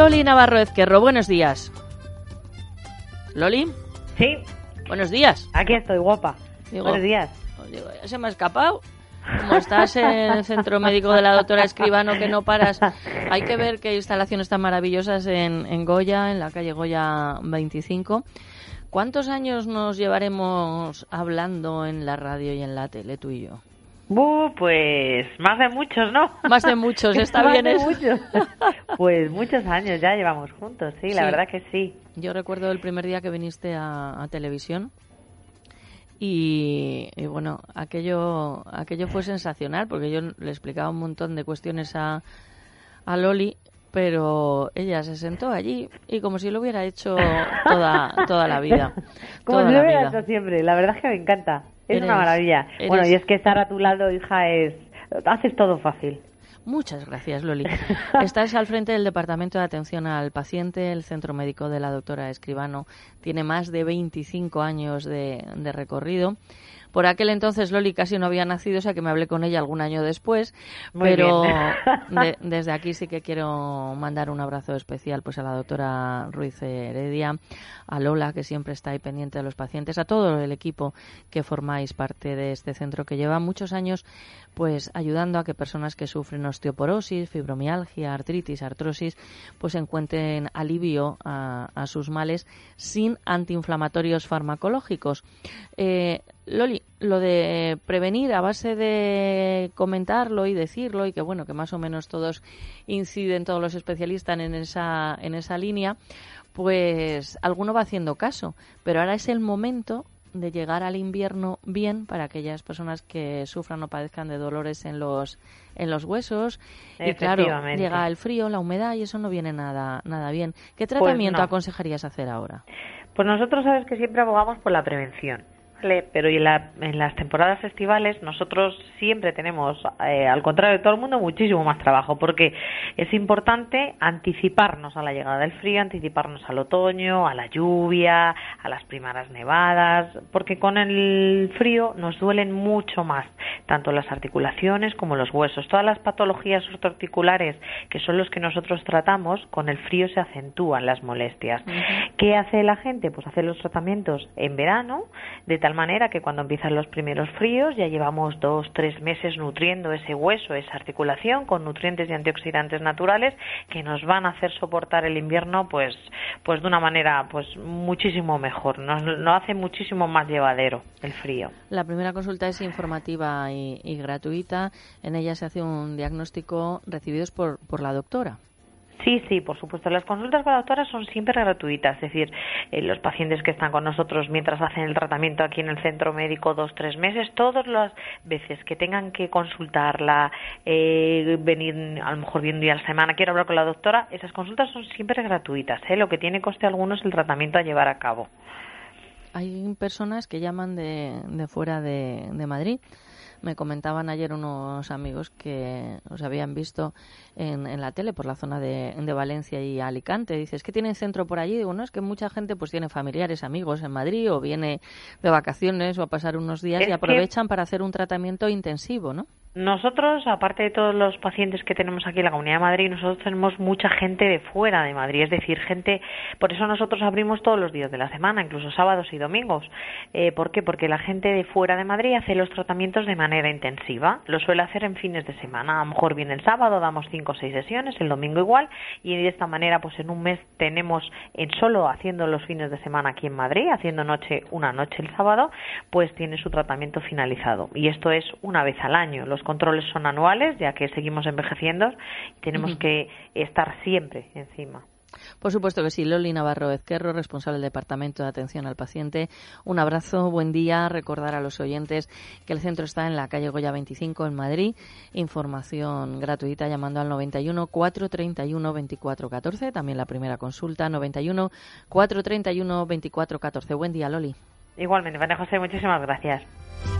Loli Navarro Ezquerro, buenos días. Loli, Sí, buenos días. aquí estoy, guapa. Digo, Buenos días. Digo, ya se me ha escapado. Como estás en el centro médico de la doctora Escribano, que no paras. Hay que ver qué instalaciones tan maravillosas en, en Goya, en la calle Goya 25. ¿Cuántos años nos llevaremos hablando en la radio y en la tele, tú y yo? Buh, pues más de muchos, ¿no? Más de muchos, está bien eso. muchos. Pues muchos años ya llevamos juntos, sí, la verdad que sí. Yo recuerdo el primer día que viniste a, a televisión y, y bueno, aquello, aquello fue sensacional porque yo le explicaba un montón de cuestiones a, a Loli, pero ella se sentó allí y como si lo hubiera hecho toda, toda la vida. Como si lo hubiera hecho siempre, la verdad es que me encanta. Es una maravilla. eres- Bueno, y es que estar a tu lado, hija, es... Haces todo fácil. Muchas gracias, Loli. Estás al frente del Departamento de Atención al Paciente, el Centro Médico de la doctora Escribano. Tiene más de 25 años de, de recorrido. Por aquel entonces Loli casi no había nacido, o sea que me hablé con ella algún año después. Muy pero de- desde aquí sí que quiero mandar un abrazo especial pues a la doctora Ruiz Heredia, a Lola, que siempre está ahí pendiente de los pacientes, a todo el equipo que formáis parte de este centro que lleva muchos años pues ayudando a que personas que sufren osteoporosis, fibromialgia, artritis, artrosis, pues encuentren alivio a, a sus males sin antiinflamatorios farmacológicos. Eh, Loli, lo de prevenir a base de comentarlo y decirlo y que bueno, que más o menos todos inciden, todos los especialistas en esa, en esa línea, pues alguno va haciendo caso, pero ahora es el momento de llegar al invierno bien para aquellas personas que sufran o padezcan de dolores en los en los huesos y claro Efectivamente. llega el frío la humedad y eso no viene nada nada bien qué tratamiento no. aconsejarías hacer ahora Pues nosotros sabes que siempre abogamos por la prevención. Pero en, la- en las temporadas estivales nosotros siempre tenemos, eh, al contrario de todo el mundo, muchísimo más trabajo porque es importante anticiparnos a la llegada del frío, anticiparnos al otoño, a la lluvia, a las primeras nevadas, porque con el frío nos duelen mucho más tanto las articulaciones como los huesos. Todas las patologías ortoarticulares que son los que nosotros tratamos, con el frío se acentúan las molestias. ¿Qué hace la gente? Pues hace los tratamientos en verano, de tal manera que cuando empiezan los primeros fríos ya llevamos dos, tres meses nutriendo ese hueso, esa articulación, con nutrientes y antioxidantes naturales que nos van a hacer soportar el invierno pues, pues de una manera pues muchísimo mejor. Nos hace muchísimo más llevadero el frío. La primera consulta es informativa y, y gratuita. En ella se hace un diagnóstico recibidos por, por la doctora. Sí, sí, por supuesto. Las consultas con la doctora son siempre gratuitas, es decir, eh, los pacientes que están con nosotros mientras hacen el tratamiento aquí en el centro médico dos, tres meses, todas las veces que tengan que consultarla, eh, venir a lo mejor bien un día a la semana, quiero hablar con la doctora, esas consultas son siempre gratuitas. ¿eh? Lo que tiene coste alguno es el tratamiento a llevar a cabo. Hay personas que llaman de, de fuera de, de Madrid. Me comentaban ayer unos amigos que os habían visto en, en la tele por la zona de, de Valencia y Alicante. Dices que tienen centro por allí. Digo, no, es que mucha gente pues tiene familiares, amigos en Madrid o viene de vacaciones o a pasar unos días Es y que- aprovechan para hacer un tratamiento intensivo, ¿no? Nosotros, aparte de todos los pacientes que tenemos aquí en la Comunidad de Madrid, nosotros tenemos mucha gente de fuera de Madrid, es decir, gente, por eso nosotros abrimos todos los días de la semana, incluso sábados y domingos. Eh, ¿Por qué? Porque la gente de fuera de Madrid hace los tratamientos de manera intensiva, lo suele hacer en fines de semana, a lo mejor viene el sábado, damos cinco o seis sesiones, el domingo igual, y de esta manera, pues en un mes tenemos, en solo haciendo los fines de semana aquí en Madrid, haciendo noche, una noche el sábado, pues tiene su tratamiento finalizado. Y esto es una vez al año. Los controles son anuales, ya que seguimos envejeciendo y tenemos que estar siempre encima. Por supuesto que sí. Loli Navarro Ezquerro, responsable del Departamento de Atención al Paciente. Un abrazo, buen día. Recordar a los oyentes que el centro está en la calle Goya 25 en Madrid. Información gratuita llamando al 91 431 2414. También la primera consulta 91 431 2414. Buen día, Loli. Igualmente, María José, muchísimas gracias.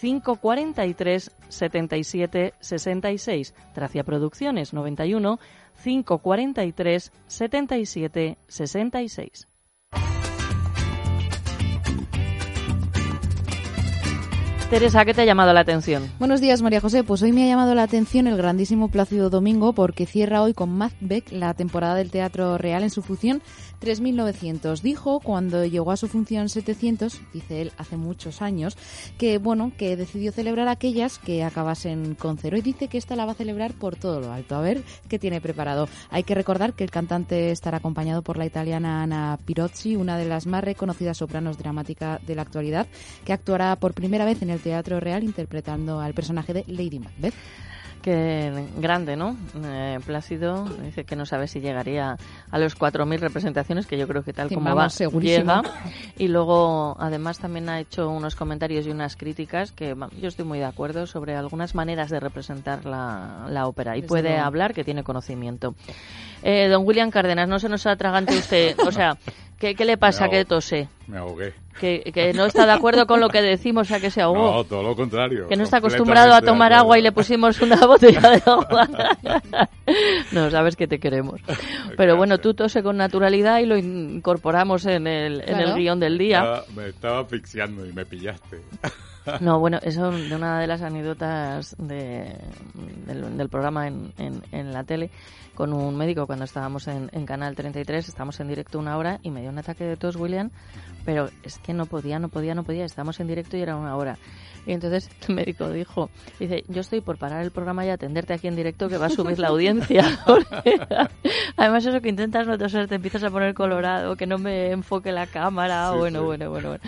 543 77 66. Tracia Producciones 91 543 77 66. Teresa, ¿qué te ha llamado la atención? Buenos días, María José. Pues hoy me ha llamado la atención el grandísimo Plácido Domingo porque cierra hoy con Macbeth la temporada del Teatro Real en su función 3900. Dijo cuando llegó a su función 700, dice él hace muchos años, que bueno, que decidió celebrar aquellas que acabasen con cero y dice que esta la va a celebrar por todo lo alto. A ver qué tiene preparado. Hay que recordar que el cantante estará acompañado por la italiana Ana Pirozzi, una de las más reconocidas sopranos dramáticas de la actualidad, que actuará por primera vez en el Teatro Real interpretando al personaje de Lady Macbeth. Qué grande, ¿no? Eh, Plácido dice que no sabe si llegaría a los 4.000 representaciones, que yo creo que tal como vamos, va, segurísimo. llega. Y luego, además, también ha hecho unos comentarios y unas críticas que yo estoy muy de acuerdo sobre algunas maneras de representar la, la ópera. Y Desde puede luego. hablar, que tiene conocimiento. Eh, don William Cárdenas, no se nos atragante usted. O sea, ¿qué, qué le pasa que tose? Me ahogué. Que, que no está de acuerdo con lo que decimos, o sea, que se ahogó. No, todo lo contrario. Que no está acostumbrado a tomar agua y le pusimos una botella de agua. no, sabes que te queremos. Pero bueno, tú tose con naturalidad y lo incorporamos en el, en el guion del día. Estaba- me estaba asfixiando y me pillaste. No, bueno, eso de una de las anécdotas de, del, del programa en, en, en la tele con un médico cuando estábamos en, en Canal 33, estábamos en directo una hora y me dio un ataque de tos, William, pero es que no podía, no podía, no podía, estábamos en directo y era una hora. Y entonces el médico dijo, dice, yo estoy por parar el programa y atenderte aquí en directo que va a subir la audiencia. Además eso que intentas no te empiezas a poner colorado, que no me enfoque la cámara, Sí, bueno, sí. bueno, bueno, bueno.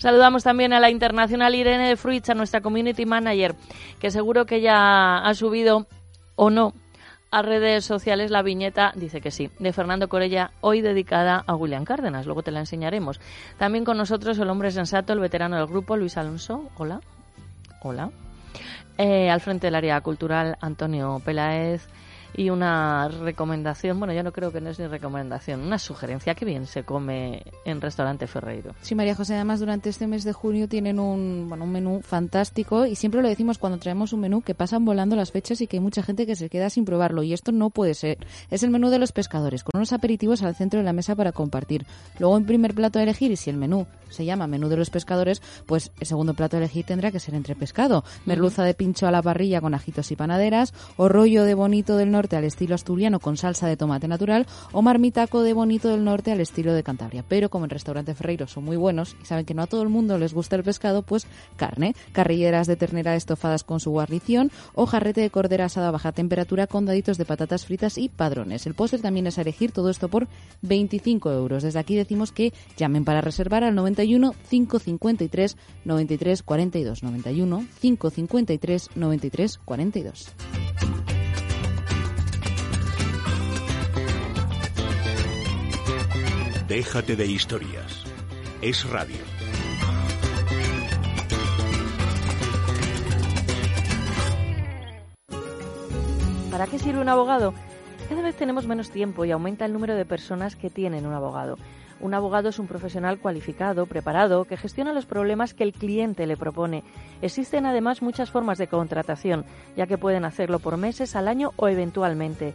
Saludamos también a la internacional Irene de Fruits, a nuestra community manager, que seguro que ya ha subido o no a redes sociales la viñeta, dice que sí, de Fernando Corella, hoy dedicada a William Cárdenas. Luego te la enseñaremos. También con nosotros el hombre sensato, el veterano del grupo, Luis Alonso. Hola. Hola. Eh, al frente del área cultural, Antonio Peláez. Y una recomendación, bueno, yo no creo que no es ni recomendación, una sugerencia, que bien se come en Restaurante Ferreiro. Sí, María José, además durante este mes de junio tienen un, bueno, un menú fantástico y siempre lo decimos cuando traemos un menú que pasan volando las fechas y que hay mucha gente que se queda sin probarlo y esto no puede ser. Es el menú de los pescadores, con unos aperitivos al centro de la mesa para compartir. Luego en primer plato a elegir y si el menú se llama menú de los pescadores, pues el segundo plato a elegir tendrá que ser entre pescado. Merluza de pincho a la parrilla con ajitos y panaderas, o rollo de bonito del norte al estilo asturiano con salsa de tomate natural, o marmitaco de bonito del norte al estilo de Cantabria. Pero como en restaurante Ferreiro son muy buenos y saben que no a todo el mundo les gusta el pescado, pues carne, carrilleras de ternera estofadas con su guarnición, o jarrete de cordera asada a baja temperatura con daditos de patatas fritas y padrones. El postre también es elegir todo esto por 25 euros. Desde aquí decimos que llamen para reservar al 91 553 93 42 91 553 93 42. Déjate de historias. Es radio. ¿Para qué sirve un abogado? Cada vez tenemos menos tiempo y aumenta el número de personas que tienen un abogado. Un abogado es un profesional cualificado, preparado, que gestiona los problemas que el cliente le propone. Existen además muchas formas de contratación, ya que pueden hacerlo por meses, al año o eventualmente.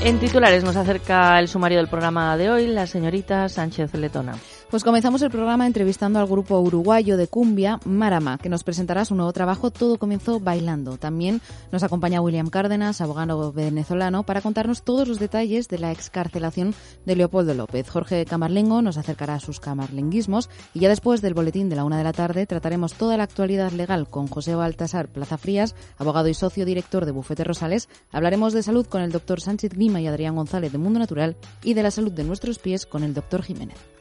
En titulares nos acerca el sumario del programa de hoy la señorita Sánchez Letona. Pues comenzamos el programa entrevistando al grupo uruguayo de cumbia Marama, que nos presentará su nuevo trabajo Todo comenzó bailando. También nos acompaña William Cárdenas, abogado venezolano, para contarnos todos los detalles de la excarcelación de Leopoldo López. Jorge Camarlengo nos acercará a sus camarlenguismos y ya después del boletín de la una de la tarde trataremos toda la actualidad legal con José Baltasar Plaza Frías, abogado y socio director de Bufete Rosales. Hablaremos de salud con el doctor Sánchez Grima y Adrián González de Mundo Natural y de la salud de nuestros pies con el doctor Jiménez.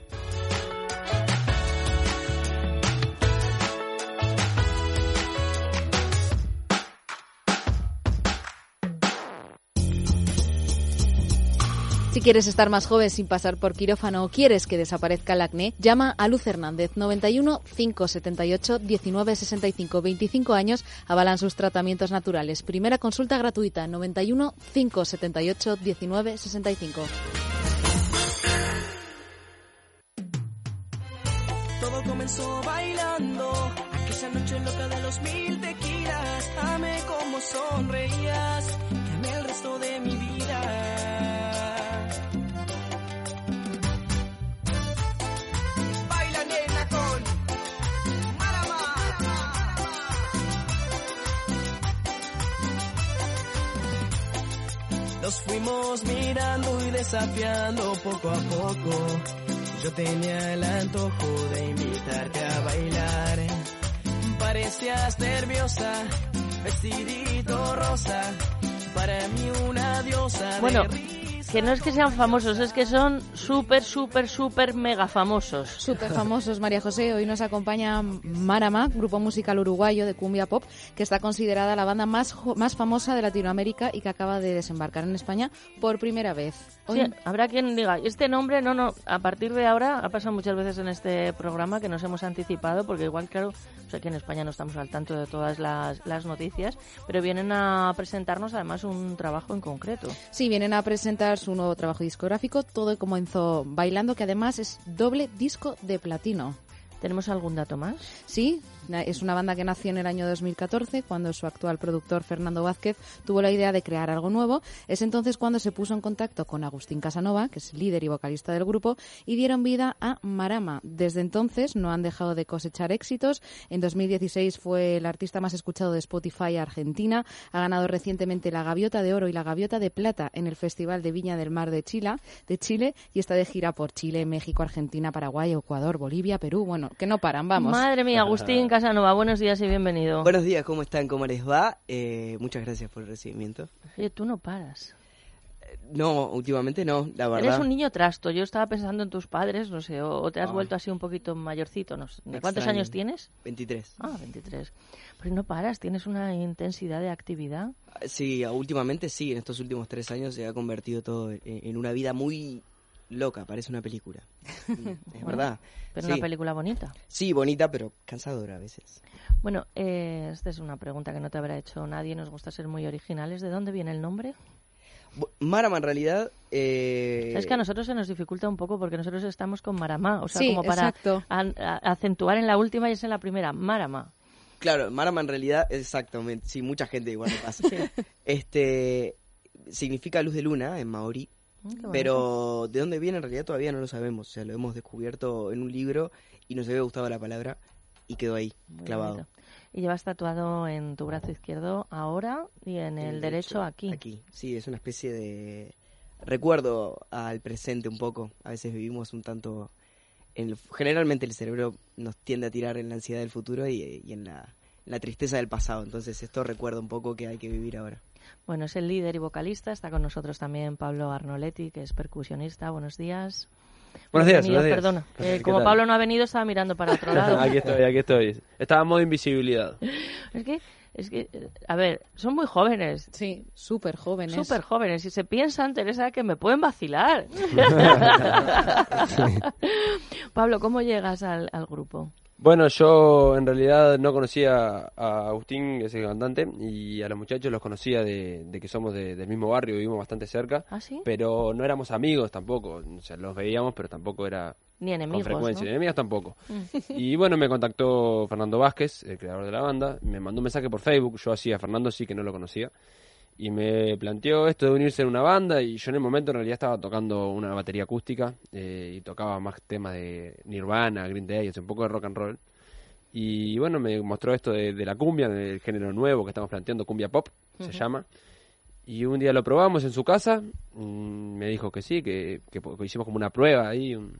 Si quieres estar más joven sin pasar por quirófano o quieres que desaparezca el acné, llama a Luz Hernández 91 578 19 65 25 años avalan sus tratamientos naturales. Primera consulta gratuita 91 578 19 Comenzó bailando, aquella noche loca de los mil tequilas. Amé como sonreías, que amé el resto de mi vida. Nos fuimos mirando y desafiando poco a poco. Yo tenía el antojo de invitarte a bailar. Parecías nerviosa, vestidito rosa. Para mí una diosa. de Bueno. Que no es que sean famosos, es que son súper, súper, súper mega famosos. Súper famosos, María José. Hoy nos acompaña Marama, grupo musical uruguayo de cumbia pop, que está considerada la banda más, más famosa de Latinoamérica y que acaba de desembarcar en España por primera vez. Hoy- Sí, habrá quien diga, este nombre, no, no, a partir de ahora, ha pasado muchas veces en este programa que nos hemos anticipado, porque igual, claro, o sea, que en España no estamos al tanto de todas las, las noticias, pero vienen a presentarnos además un trabajo en concreto. Sí, vienen a presentar su nuevo trabajo discográfico, Todo comenzó bailando, que además es doble disco de platino. ¿Tenemos algún dato más? Sí, es una banda que nació en el año 2014, cuando su actual productor Fernando Vázquez tuvo la idea de crear algo nuevo. Es entonces cuando se puso en contacto con Agustín Casanova, que es líder y vocalista del grupo, y dieron vida a Marama. Desde entonces no han dejado de cosechar éxitos. En 2016 fue el artista más escuchado de Spotify Argentina. Ha ganado recientemente la Gaviota de Oro y la Gaviota de Plata en el Festival de Viña del Mar de Chile, de Chile y está de gira por Chile, México, Argentina, Paraguay, Ecuador, Bolivia, Perú. Bueno, que no paran, vamos. Madre mía, Agustín Casanova, buenos días y bienvenido. Buenos días, ¿cómo están? ¿Cómo les va? Eh, muchas gracias por el recibimiento. Oye, tú no paras. No, últimamente no, la verdad. Eres un niño trasto. Yo estaba pensando en tus padres, no sé, o, te has Ah. vuelto así un poquito mayorcito. No sé. ¿De ¿Cuántos Extraño. años tienes? 23. Ah, 23. Pero no paras, tienes una intensidad de actividad. Sí, últimamente sí, en estos últimos tres años se ha convertido todo en, en una vida muy loca, parece una película. Es Bueno, verdad. Pero Sí. una película bonita. Sí, bonita, pero cansadora a veces. Bueno, eh, esta es una pregunta que no te habrá hecho nadie. Nos gusta ser muy originales. ¿De dónde viene el nombre? Marama en realidad... Eh... Es que a nosotros se nos dificulta un poco porque nosotros estamos con Maramá. O sea, Sí, como para a- acentuar en la última y es en la primera. Marama. Claro, Marama en realidad, exactamente, sí, mucha gente igual le pasa. Este, significa luz de luna en maorí, qué bonito. pero de dónde viene en realidad todavía no lo sabemos. O sea, lo hemos descubierto en un libro y nos había gustado la palabra y quedó ahí, Muy clavado. bonito. Y llevas tatuado en tu brazo izquierdo ahora y en el, derecho, aquí. Aquí, sí, es una especie de recuerdo al presente un poco. A veces vivimos un tanto... En el- generalmente el cerebro nos tiende a tirar en la ansiedad del futuro y, y en la, la tristeza del pasado. Entonces esto recuerda un poco que hay que vivir ahora. Bueno, es el líder y vocalista. Está con nosotros también Pablo Arnoletti, que es percusionista. Buenos días. Buenos días, Bienvenido, buenos días. Perdona. Eh, ¿Qué como tal? Pablo no ha venido, estaba mirando para otro lado. aquí estoy, aquí estoy. Estaba en modo invisibilidad. Es que, es que, eh, a ver, son muy jóvenes. Sí, súper jóvenes. Súper jóvenes. Y se piensan, Teresa, que me pueden vacilar. Pablo, ¿cómo llegas al, al grupo? Bueno, yo en realidad no conocía a Agustín, que es el cantante, y a los muchachos los conocía de, de que somos de- del mismo barrio, vivimos bastante cerca, ¿Ah, sí? pero no éramos amigos tampoco, o sea, los veíamos, pero tampoco era Ni enemigos, con frecuencia, ¿no? enemigos tampoco. Mm. Y bueno, me contactó Fernando Vázquez, el creador de la banda, me mandó un mensaje por Facebook, yo así a Fernando sí que no lo conocía, y me planteó esto de unirse en una banda, y yo en el momento en realidad estaba tocando una batería acústica, eh, y tocaba más temas de Nirvana, Green Day, un poco de rock and roll. Y bueno, me mostró esto de, de la cumbia, del género nuevo que estamos planteando, cumbia pop, se llama. Y un día lo probamos en su casa, mm, me dijo que sí, que, que hicimos como una prueba ahí, un,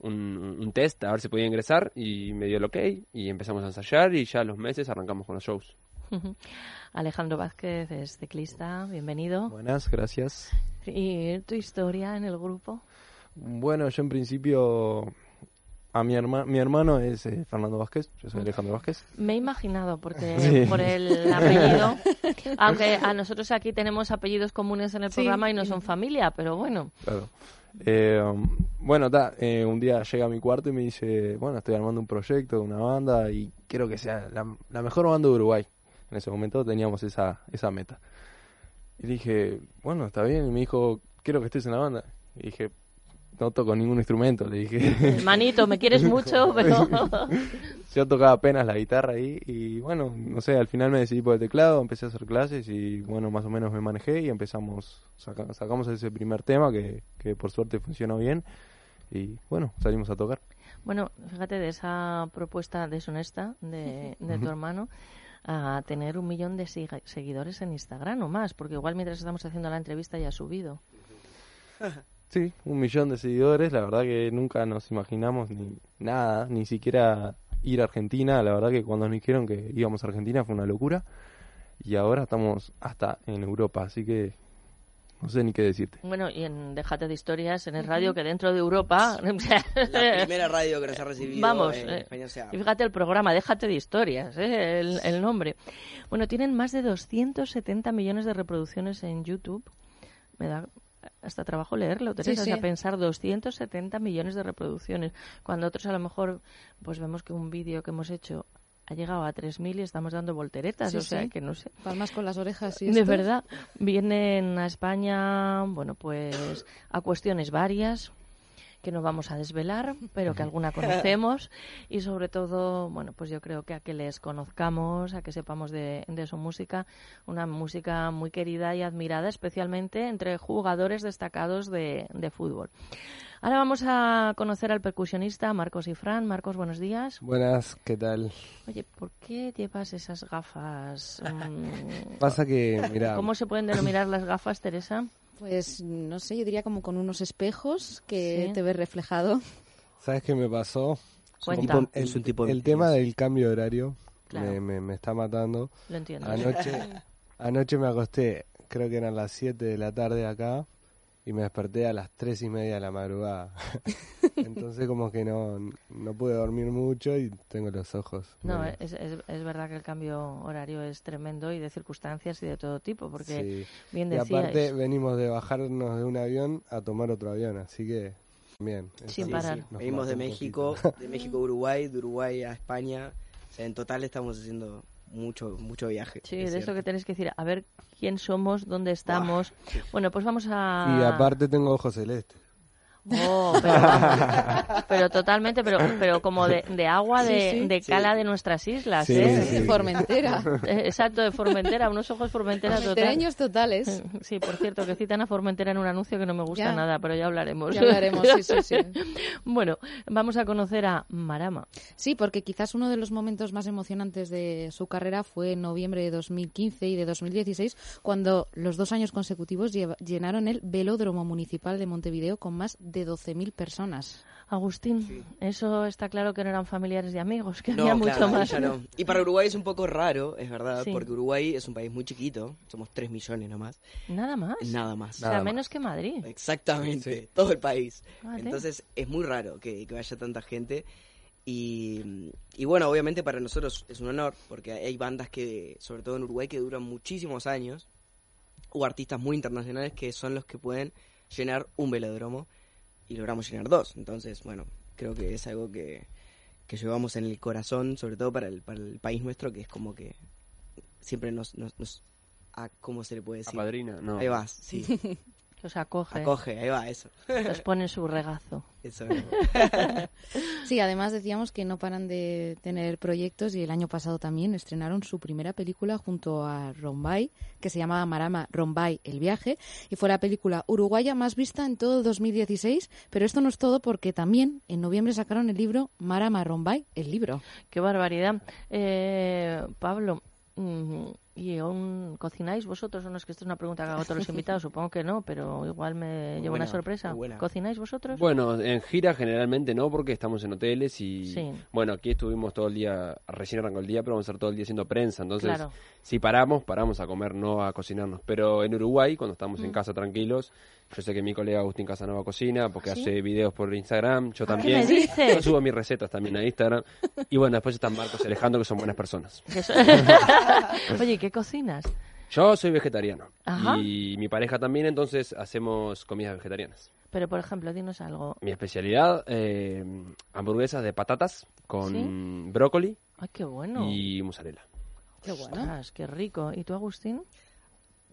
un, un test, a ver si podía ingresar, y me dio el ok, y empezamos a ensayar, y ya a los meses arrancamos con los shows. Alejandro Vázquez es ciclista, bienvenido. Buenas, gracias. ¿Y tu historia en el grupo? Bueno, yo en principio a mi hermano, mi hermano es eh, Fernando Vázquez, yo soy Alejandro Vázquez. Me he imaginado, porque Sí. por el apellido, aunque a nosotros aquí tenemos apellidos comunes en el Sí. programa y no son familia, pero bueno. Claro. Eh, bueno, ta, eh, un día llega a mi cuarto y me dice, bueno, estoy armando un proyecto, una banda y quiero que sea la, la mejor banda de Uruguay. En ese momento teníamos esa, esa meta. Y dije, bueno, está bien. Y me dijo, quiero que estés en la banda. Y dije, no toco ningún instrumento, le dije. Manito, me quieres mucho, pero... Yo tocaba apenas la guitarra ahí y bueno, no sé, al final me decidí por el teclado, empecé a hacer clases y bueno, más o menos me manejé y empezamos, saca- sacamos ese primer tema que, que por suerte funcionó bien y bueno, salimos a tocar. Bueno, fíjate de esa propuesta deshonesta de, de tu hermano a tener un millón de seguidores en Instagram o más, porque igual mientras estamos haciendo la entrevista ya ha subido. Sí, un millón de seguidores, la verdad que nunca nos imaginamos ni nada, ni siquiera ir a Argentina, la verdad que cuando nos dijeron que íbamos a Argentina fue una locura y ahora estamos hasta en Europa, así que no sé ni qué decirte. Bueno, y en Déjate de Historias, en el radio, que dentro de Europa... La primera radio que nos ha recibido Vamos, en eh, España, o sea, y fíjate el programa, Déjate de Historias, eh, el, el nombre. Bueno, tienen más de 270 millones de reproducciones en YouTube. Me da hasta trabajo leerlo, Teresa, Sí, o sea, sí. pensar 270 millones de reproducciones, cuando otros a lo mejor pues vemos que un vídeo que hemos hecho ha llegado a 3.000 y estamos dando volteretas, Sí, o sea, sí. que no sé. Palmas con las orejas y De verdad, vienen a España, bueno, pues a cuestiones varias que no vamos a desvelar, pero que alguna conocemos y sobre todo, bueno, pues yo creo que a que les conozcamos, a que sepamos de, de su música, una música muy querida y admirada, especialmente entre jugadores destacados de, de fútbol. Ahora vamos a conocer al percusionista Marcos y Fran. Marcos, buenos días. Buenas, ¿qué tal? Oye, ¿por qué llevas esas gafas? Mm, Pasa que, mira, ¿Cómo se pueden denominar las gafas, Teresa? Pues no sé, yo diría como con unos espejos que Sí. te ves reflejado. ¿sabes qué me pasó? Cuenta. El, es un tipo de el tema del cambio de horario Claro. me, me, me está matando. Lo entiendo. Anoche, anoche me acosté, creo que eran las 7 de la tarde acá, y me desperté a las 3 y media de la madrugada. Entonces como que no, no pude dormir mucho y tengo los ojos. No, es, es, es verdad que el cambio horario es tremendo y de circunstancias y de todo tipo, porque Sí. bien Y decías, aparte venimos de bajarnos de un avión a tomar otro avión, así que bien. Sin parar. nos venimos de México, poquito. de México a Uruguay, de Uruguay a España. O sea, en total estamos haciendo mucho, mucho viaje. sí, es de eso que tenéis que decir, a ver quién somos, dónde estamos. Bueno, pues vamos a... Y aparte tengo ojos celestes. Oh, pero, vamos, pero totalmente, pero, pero como de, de agua de, Sí, sí. de cala de nuestras islas, Sí, ¿eh? sí. De Formentera. Eh, Exacto, de Formentera, unos ojos Formentera total. Formentereños totales. Sí, por cierto, que citan a Formentera en un anuncio que no me gusta Ya. nada, pero ya hablaremos. Ya hablaremos, sí, sí, sí. Bueno, vamos a conocer a Marama. Sí, porque quizás uno de los momentos más emocionantes de su carrera fue en noviembre de 2015 y de 2016, cuando los dos años consecutivos llenaron el Velódromo Municipal de Montevideo con más de 12.000 personas. Agustín, eso está claro que no eran familiares y amigos, que No, había claro, mucho más. no. Y para Uruguay es un poco raro, es verdad, Sí. porque Uruguay es un país muy chiquito, somos 3 millones nomás, Nada más. nada más. o sea, menos que Madrid. Exactamente, todo el país. Entonces es muy raro que, que vaya tanta gente. Y, y bueno, obviamente para nosotros es un honor, porque hay bandas que, sobre todo en Uruguay, que duran muchísimos años, o artistas muy internacionales que son los que pueden llenar un velódromo y logramos llenar dos. Entonces, bueno, creo que es algo que, que llevamos en el corazón, sobre todo para el, para el país nuestro, que es como que siempre nos, nos, nos a- ¿cómo se le puede decir? Apadrina, no. Ahí vas, sí. Os acoge. Acoge, ahí va, eso. Os pone en su regazo. Eso. Sí, además decíamos que no paran de tener proyectos y el año pasado también estrenaron su primera película junto a Rombay, que se llamaba Marama Rombay El viaje, y fue la película uruguaya más vista en todo el 2016, pero esto no es todo porque también en noviembre sacaron el libro Marama Rombay El libro. Qué barbaridad. Eh, Pablo, mm, ¿y aún cocináis vosotros? O no es que esta es una pregunta que hago a todos los invitados, supongo que no, pero igual me llevo buena, una sorpresa. ¿Cocináis vosotros? Bueno, en gira generalmente no, porque estamos en hoteles y... Sí. Bueno, aquí estuvimos todo el día, recién arrancó el día, pero vamos a estar todo el día haciendo prensa. Entonces, Claro. si paramos, paramos a comer, no a cocinarnos. Pero en Uruguay, cuando estamos en Mm. casa tranquilos, yo sé que mi colega Agustín Casanova cocina, porque ¿Ah, ¿Sí? hace videos por Instagram, yo ¿Ah, qué también. me dices? Yo subo mis recetas también a Instagram. Y bueno, después están Marcos y Alejandro, que son buenas personas. Oye, ¿y ¿qué cocinas? Yo soy vegetariano. Ajá. Y mi pareja también, entonces hacemos comidas vegetarianas. Pero, por ejemplo, dinos algo. Mi especialidad, eh, hamburguesas de patatas con ¿Sí? brócoli Ay, qué bueno. y mozzarella. Qué bueno. qué rico. ¿Y tú, Agustín?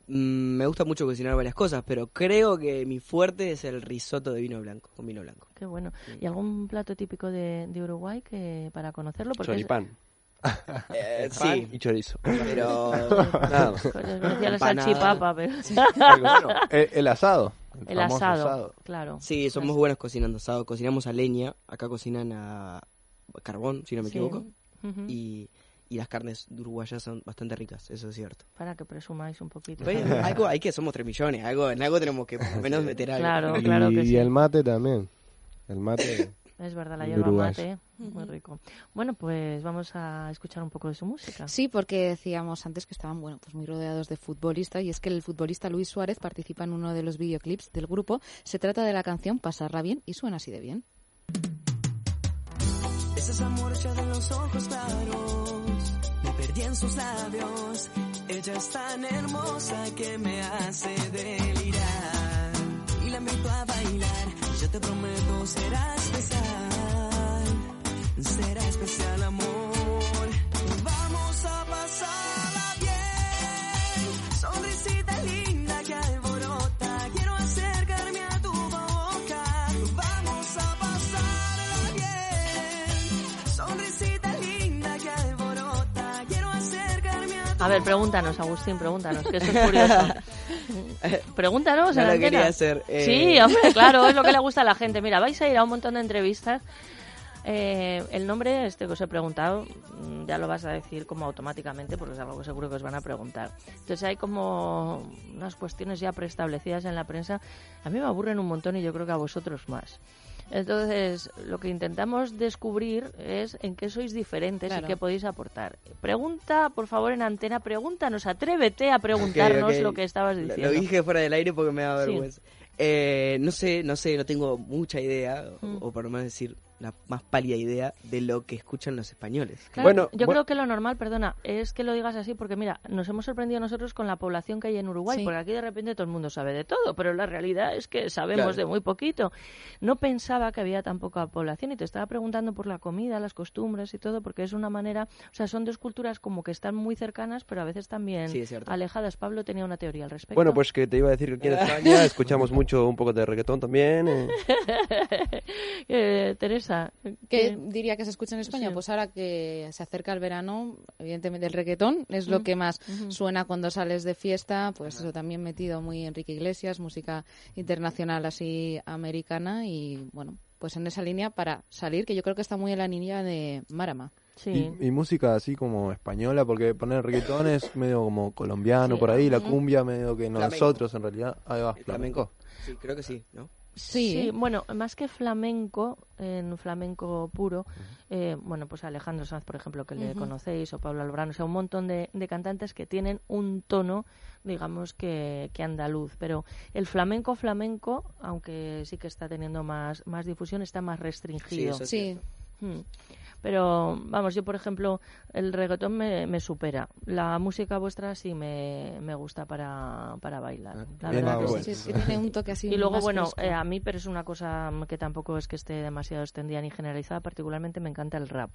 Mm, me gusta mucho cocinar varias cosas, pero creo que mi fuerte es el risotto de vino blanco, con vino blanco. Qué bueno. ¿Y algún plato típico de, de Uruguay que para conocerlo? Porque es- Choripán. Eh, Pan sí, y chorizo. pero... Nada más. Pues la salchipapa, pero... Bueno, el, el asado. El famoso asado, claro. Sí, somos buenos cocinando asado. Cocinamos a leña, acá cocinan a carbón, si no me Sí. equivoco. Ujú. y, y las carnes uruguayas son bastante ricas, eso es cierto. Para que presumáis un poquito. Pero algo hay que, somos tres millones, algo, en algo tenemos que por lo menos meter algo. Claro, y, claro que y sí. el mate también. El mate. Es verdad, la yerba mate, ¿eh? muy rico. Bueno, pues vamos a escuchar un poco de su música. Sí, porque decíamos antes que estaban bueno, pues muy rodeados de futbolistas y es que el futbolista Luis Suárez participa en uno de los videoclips del grupo. Se trata de la canción Pasarla bien y suena así de bien. Es esa morcha de los ojos claros, me perdí en sus labios. Ella es tan hermosa que me hace delirar. Y invito a bailar, yo te prometo será especial. Será especial amor. Vamos a pasarla a ver, pregúntanos, Agustín, pregúntanos, que eso es curioso. Pregúntanos No en lo antena. quería hacer, eh. Sí, hombre, claro, es lo que le gusta a la gente. Mira, vais a ir a un montón de entrevistas. Eh, el nombre este que os he preguntado mm, ya lo vas a decir como automáticamente porque es algo que seguro que os van a preguntar. Entonces hay como unas cuestiones ya preestablecidas en la prensa. A mí me aburren un montón y yo creo que a vosotros más. Entonces, lo que intentamos descubrir es en qué sois diferentes Claro. y qué podéis aportar. Pregunta, por favor, en antena, pregúntanos, atrévete a preguntarnos lo que estabas diciendo. Lo dije fuera del aire porque me da Sí. vergüenza. Eh, no sé, no sé, no tengo mucha idea, o- Mm. o, por lo menos decir la más pálida idea de lo que escuchan los españoles. Claro, yo creo que lo normal, perdona, es que lo digas así porque mira, nos hemos sorprendido nosotros con la población que hay en Uruguay, Sí. porque aquí de repente todo el mundo sabe de todo, pero la realidad es que sabemos Claro. de muy poquito. No pensaba que había tan poca población y te estaba preguntando por la comida, las costumbres y todo, porque es una manera, o sea, son dos culturas como que están muy cercanas, pero a veces también Sí, alejadas. Pablo tenía una teoría al respecto. Bueno, pues que te iba a decir que aquí en España escuchamos mucho un poco de reggaetón también. eh. Eh, Teresa, ¿Qué diría que se escucha en España? Sí. Pues ahora que se acerca el verano, evidentemente el reggaetón es lo que más suena cuando sales de fiesta, pues eso también metido muy Enrique Iglesias, música internacional así americana y bueno, pues en esa línea para salir, que yo creo que está muy en la línea de Marama. Sí. Y, y música así como española, porque poner reggaetón es medio como colombiano Sí. por ahí, la cumbia medio que Flamenco. nosotros en realidad. Ahí va, Flamenco. Sí, creo que sí, ¿no? Sí, bueno, más que flamenco, en flamenco puro, eh, bueno, pues Alejandro Sanz, por ejemplo, que le conocéis, o Pablo Alborán, o sea, un montón de, de cantantes que tienen un tono, digamos, que, que andaluz. Pero el flamenco, flamenco, aunque sí que está teniendo más, más difusión, está más restringido. eso es sí. Mm. Pero, vamos, yo, por ejemplo, el reggaetón me, me supera. La música vuestra sí me, me gusta para, para bailar. La bien, verdad que sí. Sí, sí, tiene un toque así Y luego, más bueno, eh, a mí, pero es una cosa que tampoco es que esté demasiado extendida ni generalizada. Particularmente me encanta el rap.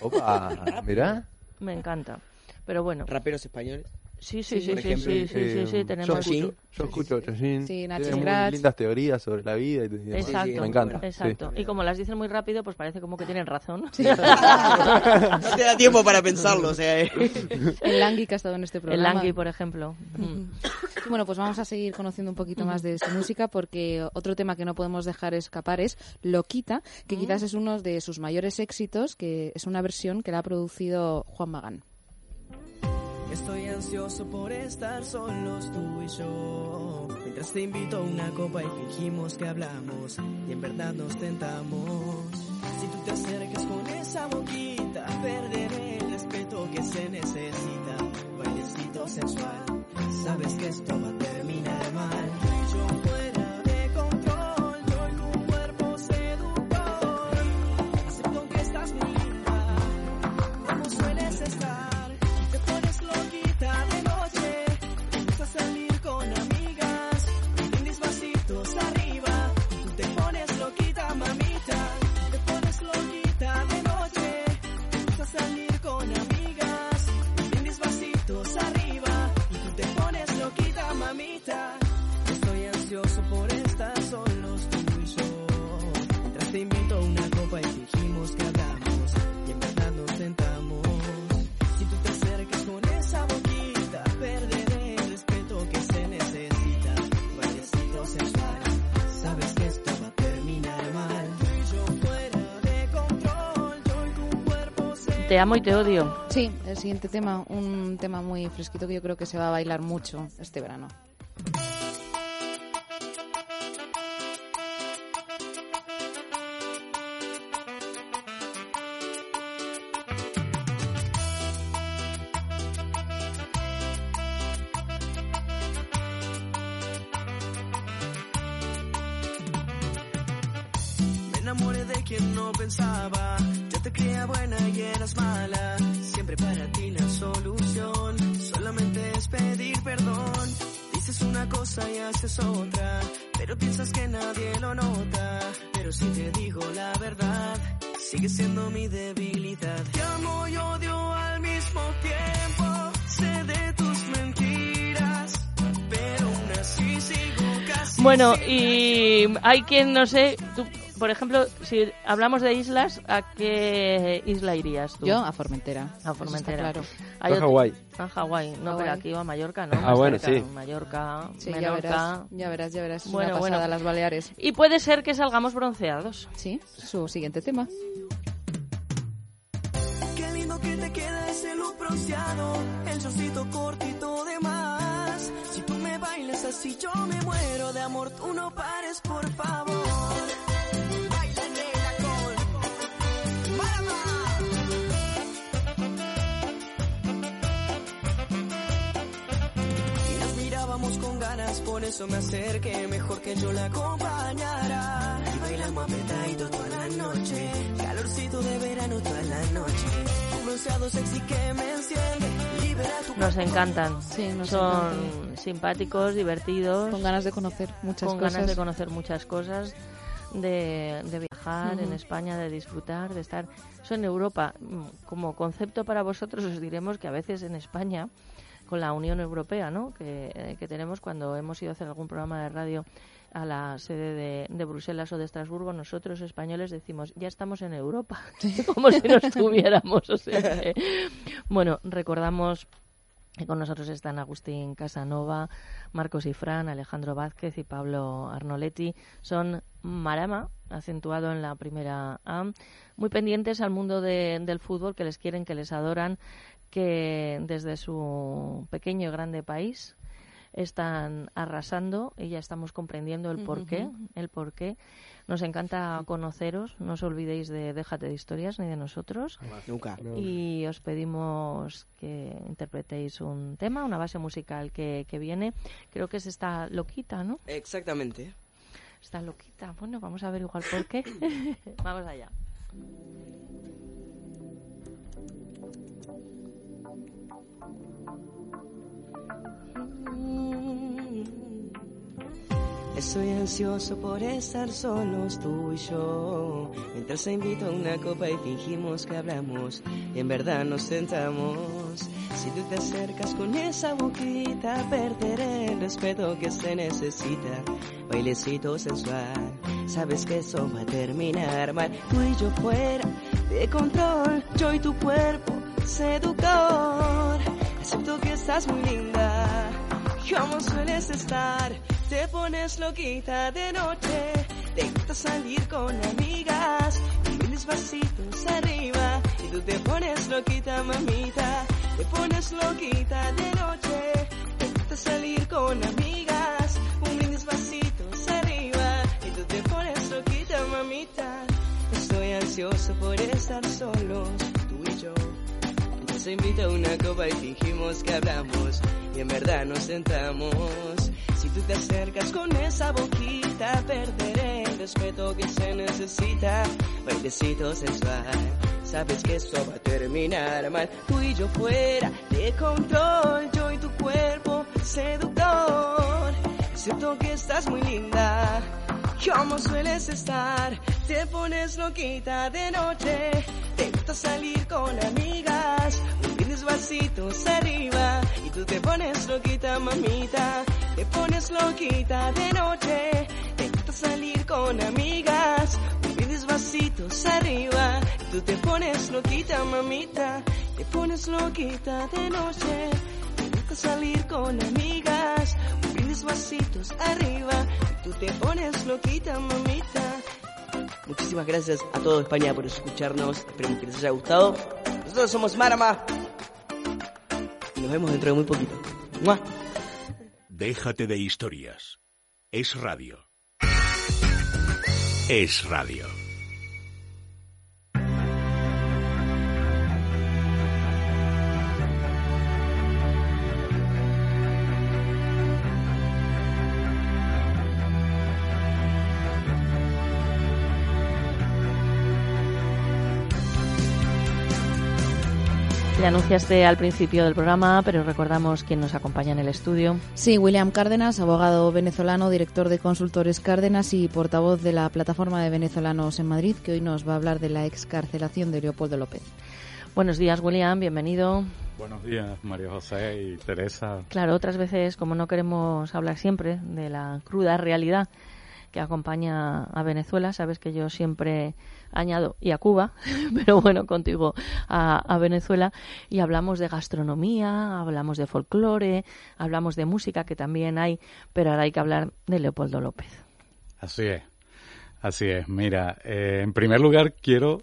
Opa, mirá. Me encanta. Pero bueno. ¿Raperos españoles? Sí, sí, sí, sí, sí, sí, sí, sí, Eh, tenemos... Yo escucho, yo escucho. Sí, muy Scratch. lindas teorías sobre la vida y demás. Exacto, Me encanta. sí. exacto. Y como las dicen muy rápido, pues parece como que tienen razón. No te da tiempo para pensarlo, o sea... eh. El Langui que ha estado en este El programa. Langui, por ejemplo. Mm. Y Bueno, pues vamos a seguir conociendo un poquito más de su música porque otro tema que no podemos dejar escapar es Loquita, que quizás es uno de sus mayores éxitos, que es una versión que la ha producido Juan Magán. Estoy ansioso por estar solos tú y yo. Mientras te invito a una copa y fingimos que hablamos y en verdad nos tentamos. Si tú te acercas con esa boquita, perderé el respeto que se necesita. Bailecito sensual, sabes que esto va a terminar mal. Te amo y te odio. Sí, el siguiente tema, un tema muy fresquito que yo creo que se va a bailar mucho este verano. Hay quien, no sé, tú, por ejemplo, si hablamos de islas, ¿a qué isla irías tú? Yo a Formentera. A Formentera. claro. Hay a otro- Hawái. A Hawái. No, pero aquí iba a Mallorca, ¿no? Ah, Más bueno, cerca. sí. Mallorca, Sí, ya Menorca. verás, ya verás, ya verás. Es Bueno, una pasada bueno. las Baleares. Y puede ser que salgamos bronceados. Sí, su siguiente tema. Qué lindo que te queda ese look bronceado, el shortcito cortito de más. Si tú me bailas así yo me muero de amor, tú no pares por favor. Con ganas, por eso me acerqué, mejor que yo la acompañara. Y bailamos apretadito toda la noche, calorcito de verano toda la noche. Un bronceado sexy que me enciende, libera tu Nos encantan. Sí, nos Son encantan. simpáticos, divertidos. Con ganas de conocer muchas con cosas. ganas de conocer muchas cosas, de, de viajar en. España, de disfrutar, de estar. Eso en Europa, mm, como concepto para vosotros, os diremos que a veces en España, con la Unión Europea, ¿no? que, eh, que tenemos cuando hemos ido a hacer algún programa de radio a la sede de, de Bruselas o de Estrasburgo, nosotros españoles decimos, ya estamos en Europa, como si no estuviéramos. O sea que, bueno, recordamos y con nosotros están Agustín Casanova, Marcos Ifrán, Alejandro Vázquez y Pablo Arnoletti. Son Marama, acentuado en la primera A, muy pendientes al mundo de- del fútbol, que les quieren, que les adoran, que desde su pequeño y grande país están arrasando y ya estamos comprendiendo el porqué, el porqué. Nos encanta conoceros, no os olvidéis de Déjate de historias ni de nosotros. Nunca. Y os pedimos que interpretéis un tema, una base musical que, que viene. Creo que es esta loquita, ¿no? Exactamente. Está loquita. Bueno, vamos a ver igual por qué. vamos allá. Estoy ansioso por estar solos tú y yo. Mientras te invito a una copa y fingimos que hablamos. Y en verdad nos sentamos. Si tú te acercas con esa boquita, perderé el respeto que se necesita. Bailecito sensual, sabes que eso va a terminar mal. Tú y yo fuera de control, yo y tu cuerpo seductor. Acepto que estás muy linda, como sueles estar. Te pones loquita de noche, te gusta salir con amigas, y mis vasitos arriba, y tú te pones loquita, mamita, te pones loquita de noche, te gusta salir con amigas, un mis vasitos arriba, y tú te pones loquita, mamita, estoy ansioso por estar solos, tú y yo. Nos invita a una copa y fingimos que hablamos y en verdad nos sentamos. Tú te acercas con esa boquita, perderé el respeto que se necesita. Bailecito sensual, sabes que esto va a terminar mal. Tú y yo fuera de control, yo y tu cuerpo seductor. Siento que estás muy linda, como sueles estar. Te pones loquita de noche, te gusta salir con amigas. Vasitos arriba y tú te pones loquita, mamita. Te pones loquita de noche, te gusta salir con amigas. Brindis vasitos arriba y tú te pones loquita, mamita. Te pones loquita de noche, te gusta salir con amigas. Brindis vasitos arriba y tú te pones loquita, mamita. Muchísimas gracias a todo España por escucharnos. Esperemos que les haya gustado. Nosotros somos Marama. Nos vemos dentro de muy poquito. ¡Mua! Déjate de historias. Es radio. Es radio. Le anunciaste al principio del programa, pero recordamos quién nos acompaña en el estudio. Sí, William Cárdenas, abogado venezolano, director de Consultores Cárdenas y portavoz de la Plataforma de Venezolanos en Madrid, que hoy nos va a hablar de la excarcelación de Leopoldo López. Buenos días, William, bienvenido. Buenos días, María José y Teresa. Claro, otras veces, como no queremos hablar siempre de la cruda realidad que acompaña a Venezuela, sabes que yo siempre añado y a Cuba, pero bueno, contigo a, a, Venezuela y hablamos de gastronomía, hablamos de folclore, hablamos de música que también hay, pero ahora hay que hablar de Leopoldo López. Así es, así es. Mira, eh, en primer lugar quiero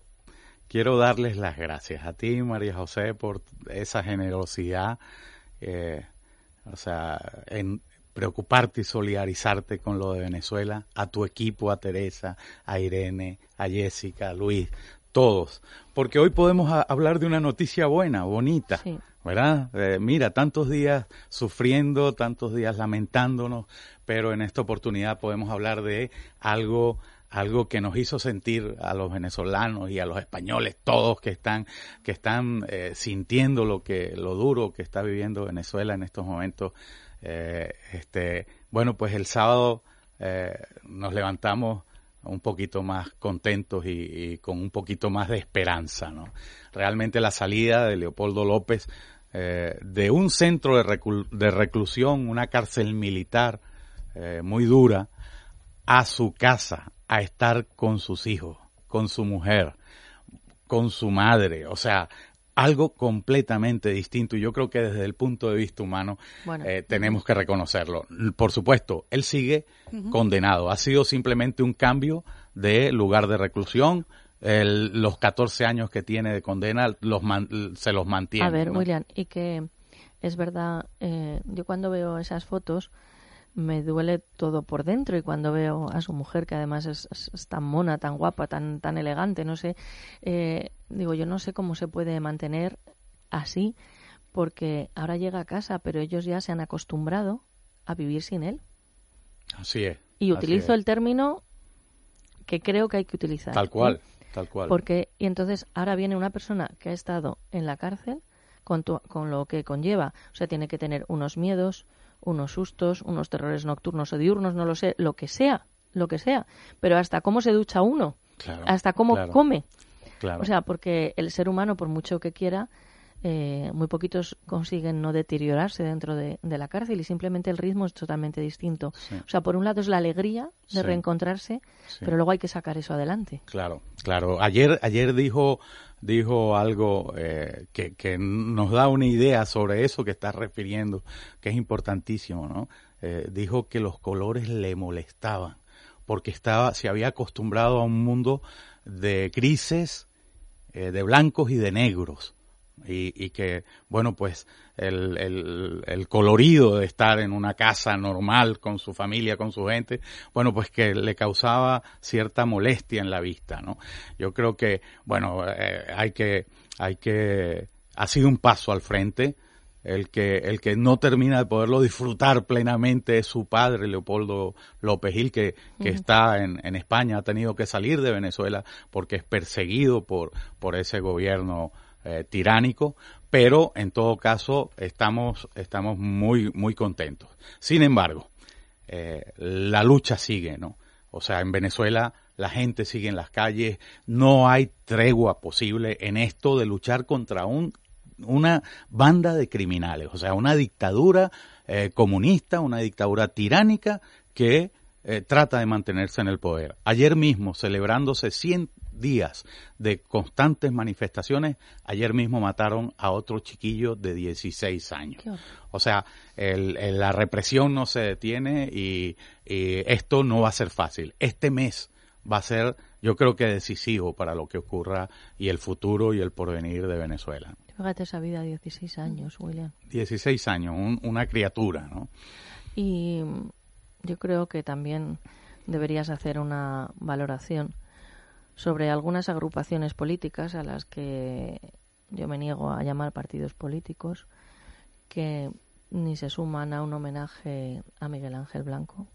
quiero darles las gracias a ti, María José, por esa generosidad, eh, o sea, en, preocuparte y solidarizarte con lo de Venezuela, a tu equipo, a Teresa, a Irene, a Jessica, a Luis, todos. Porque hoy podemos hablar de una noticia buena, bonita, sí. ¿verdad? Eh, mira, tantos días sufriendo, tantos días lamentándonos, pero en esta oportunidad podemos hablar de algo algo que nos hizo sentir a los venezolanos y a los españoles todos que están que están eh, sintiendo lo que lo duro que está viviendo Venezuela en estos momentos eh, este, bueno, pues el sábado eh, nos levantamos un poquito más contentos y, con un poquito más de esperanza, ¿no? Realmente la salida de Leopoldo López eh, de un centro de, de, reclusión, una cárcel militar muy dura, a su casa, a estar con sus hijos, con su mujer, con su madre, o sea, algo completamente distinto y yo creo que desde el punto de vista humano bueno. eh, tenemos que reconocerlo. Por supuesto, él sigue uh -huh. condenado. Ha sido simplemente un cambio de lugar de reclusión. El, los 14 años que tiene de condena los man, se los mantiene. A ver, ¿no? William, y que es verdad, eh, yo cuando veo esas fotos me duele todo por dentro y cuando veo a su mujer que además es, es, es tan mona, tan guapa, tan tan elegante, no sé, eh, digo yo no sé cómo se puede mantener así porque ahora llega a casa, pero ellos ya se han acostumbrado a vivir sin él. Así es. Y utilizo es. el término que creo que hay que utilizar. Tal cual. tal cual. Porque, y entonces ahora viene una persona que ha estado en la cárcel con, tu- con lo que conlleva. O sea, tiene que tener unos miedos, unos sustos, unos terrores nocturnos o diurnos, no lo sé, lo que sea, lo que sea. Pero hasta cómo se ducha uno, Claro, hasta cómo claro. come. Claro. O sea, porque el ser humano, por mucho que quiera, eh, muy poquitos consiguen no deteriorarse dentro de, de la cárcel y simplemente el ritmo es totalmente distinto. Sí. O sea, por un lado es la alegría de Sí. reencontrarse, Sí. pero luego hay que sacar eso adelante. Claro, claro. Ayer, ayer dijo, dijo algo eh, que, que nos da una idea sobre eso que estás refiriendo, que es importantísimo, ¿no? Eh, dijo que los colores le molestaban porque estaba, se había acostumbrado a un mundo de grises, eh, de blancos y de negros. Y, y que, bueno, pues el, el, el colorido de estar en una casa normal con su familia, con su gente, bueno, pues que le causaba cierta molestia en la vista, ¿no? Yo creo que, bueno, eh, hay que, hay que, ha sido un paso al frente. El que, el que no termina de poderlo disfrutar plenamente es su padre, Leopoldo López Gil, que, que está en, en España, ha tenido que salir de Venezuela porque es perseguido por, por ese gobierno eh, tiránico, pero en todo caso estamos, estamos muy, muy contentos. Sin embargo, eh, la lucha sigue, ¿no? O sea, en Venezuela la gente sigue en las calles, no hay tregua posible en esto de luchar contra un, una banda de criminales, o sea, una dictadura eh, comunista, una dictadura tiránica que trata de mantenerse en el poder. Ayer mismo, celebrándose 100 días de constantes manifestaciones, ayer mismo mataron a otro chiquillo de 16 años. O sea, el- el- la represión no se detiene y, y esto no va a ser fácil. Este mes va a ser, yo creo que decisivo para lo que ocurra y el futuro y el porvenir de Venezuela. Fíjate esa vida, 16 años, William. 16 años, un- una criatura, ¿no? Y yo creo que también deberías hacer una valoración sobre algunas agrupaciones políticas a las que yo me niego a llamar partidos políticos que ni se suman a un homenaje a Miguel Ángel Blanco.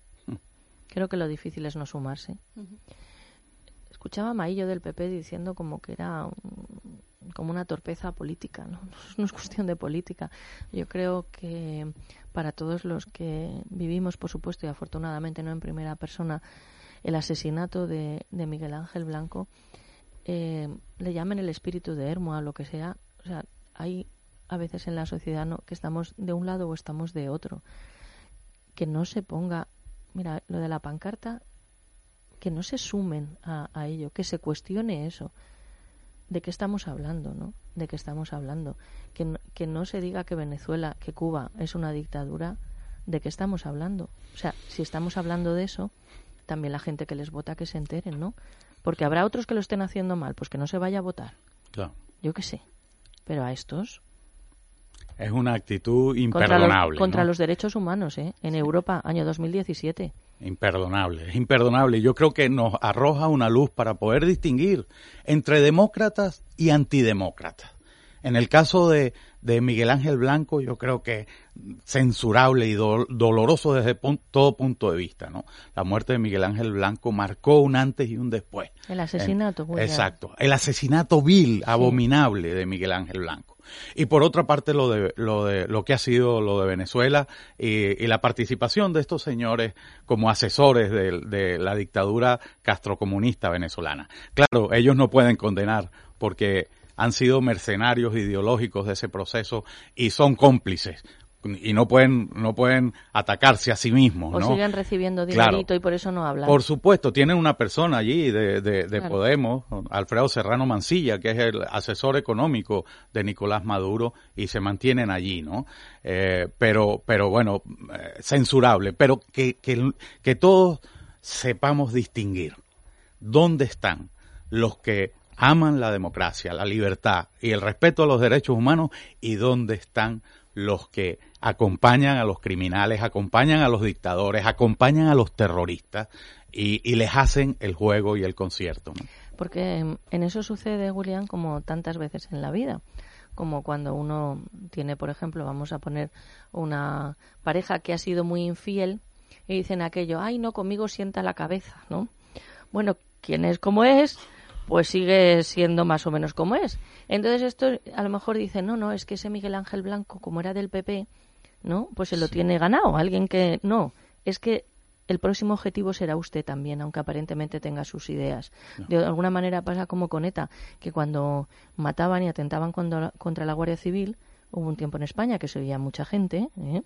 Creo que lo difícil es no sumarse. Escuchaba a Maillo del PP diciendo como que era un- como una torpeza política, ¿no? No es cuestión de política. Yo creo que para todos los que vivimos, por supuesto, y afortunadamente no en primera persona, el asesinato de, Miguel Ángel Blanco, eh, le llamen el espíritu de Hermoa, lo que sea, o sea, hay a veces en la sociedad ¿no? que estamos de un lado o estamos de otro. Que no se ponga, mira, lo de la pancarta, que no se sumen a, a ello, que se cuestione eso. ¿De qué estamos hablando, no? ¿De qué estamos hablando? Que no, que no se diga que Venezuela, que Cuba es una dictadura, ¿de qué estamos hablando? O sea, si estamos hablando de eso, también la gente que les vota que se enteren, ¿no? Porque habrá otros que lo estén haciendo mal, pues que no se vaya a votar. Claro. Yo qué sé. Pero a estos, Es una actitud contra, los, imperdonable. contra ¿no? los derechos humanos, ¿eh? En Europa, año 2017. Imperdonable, es imperdonable. Yo creo que nos arroja una luz para poder distinguir entre demócratas y antidemócratas. En el caso de, de Miguel Ángel Blanco, yo creo que censurable y do- doloroso desde pun- todo punto de vista, ¿no? La muerte de Miguel Ángel Blanco marcó un antes y un después. El asesinato. Exacto. El asesinato vil, abominable de Miguel Ángel Blanco. Y por otra parte lo de lo de lo que ha sido lo de Venezuela y, y la participación de estos señores como asesores de, de la dictadura castrocomunista venezolana. Claro, ellos no pueden condenar porque han sido mercenarios ideológicos de ese proceso y son cómplices y no pueden no pueden atacarse a sí mismos, O ¿no? siguen recibiendo Claro. dinerito y por eso no hablan. Por supuesto, tienen una persona allí de, de, de Claro. Podemos, Alfredo Serrano Mancilla, que es el asesor económico de Nicolás Maduro, y se mantienen allí, ¿no? Eh, pero, pero bueno, eh, censurable, pero que, que, que todos sepamos distinguir dónde están los que aman la democracia, la libertad y el respeto a los derechos humanos y dónde están los que acompañan a los criminales, acompañan a los dictadores, acompañan a los terroristas y, les hacen el juego y el concierto. Porque en eso sucede, William, como tantas veces en la vida. Como cuando uno tiene, por ejemplo, vamos a poner una pareja que ha sido muy infiel y dicen aquello, ay, no, conmigo sienta la cabeza, ¿no? Bueno, quien es como es, pues sigue siendo más o menos como es. Entonces esto a lo mejor dicen, no, no, es que ese Miguel Ángel Blanco, como era del PP, ¿no? Pues se lo tiene ganado. Alguien que, no, es que el próximo objetivo será usted también, aunque aparentemente tenga sus ideas. De alguna manera pasa como con ETA, que cuando mataban y atentaban contra, contra la Guardia Civil, hubo un tiempo en España que se oía mucha gente ¿eh?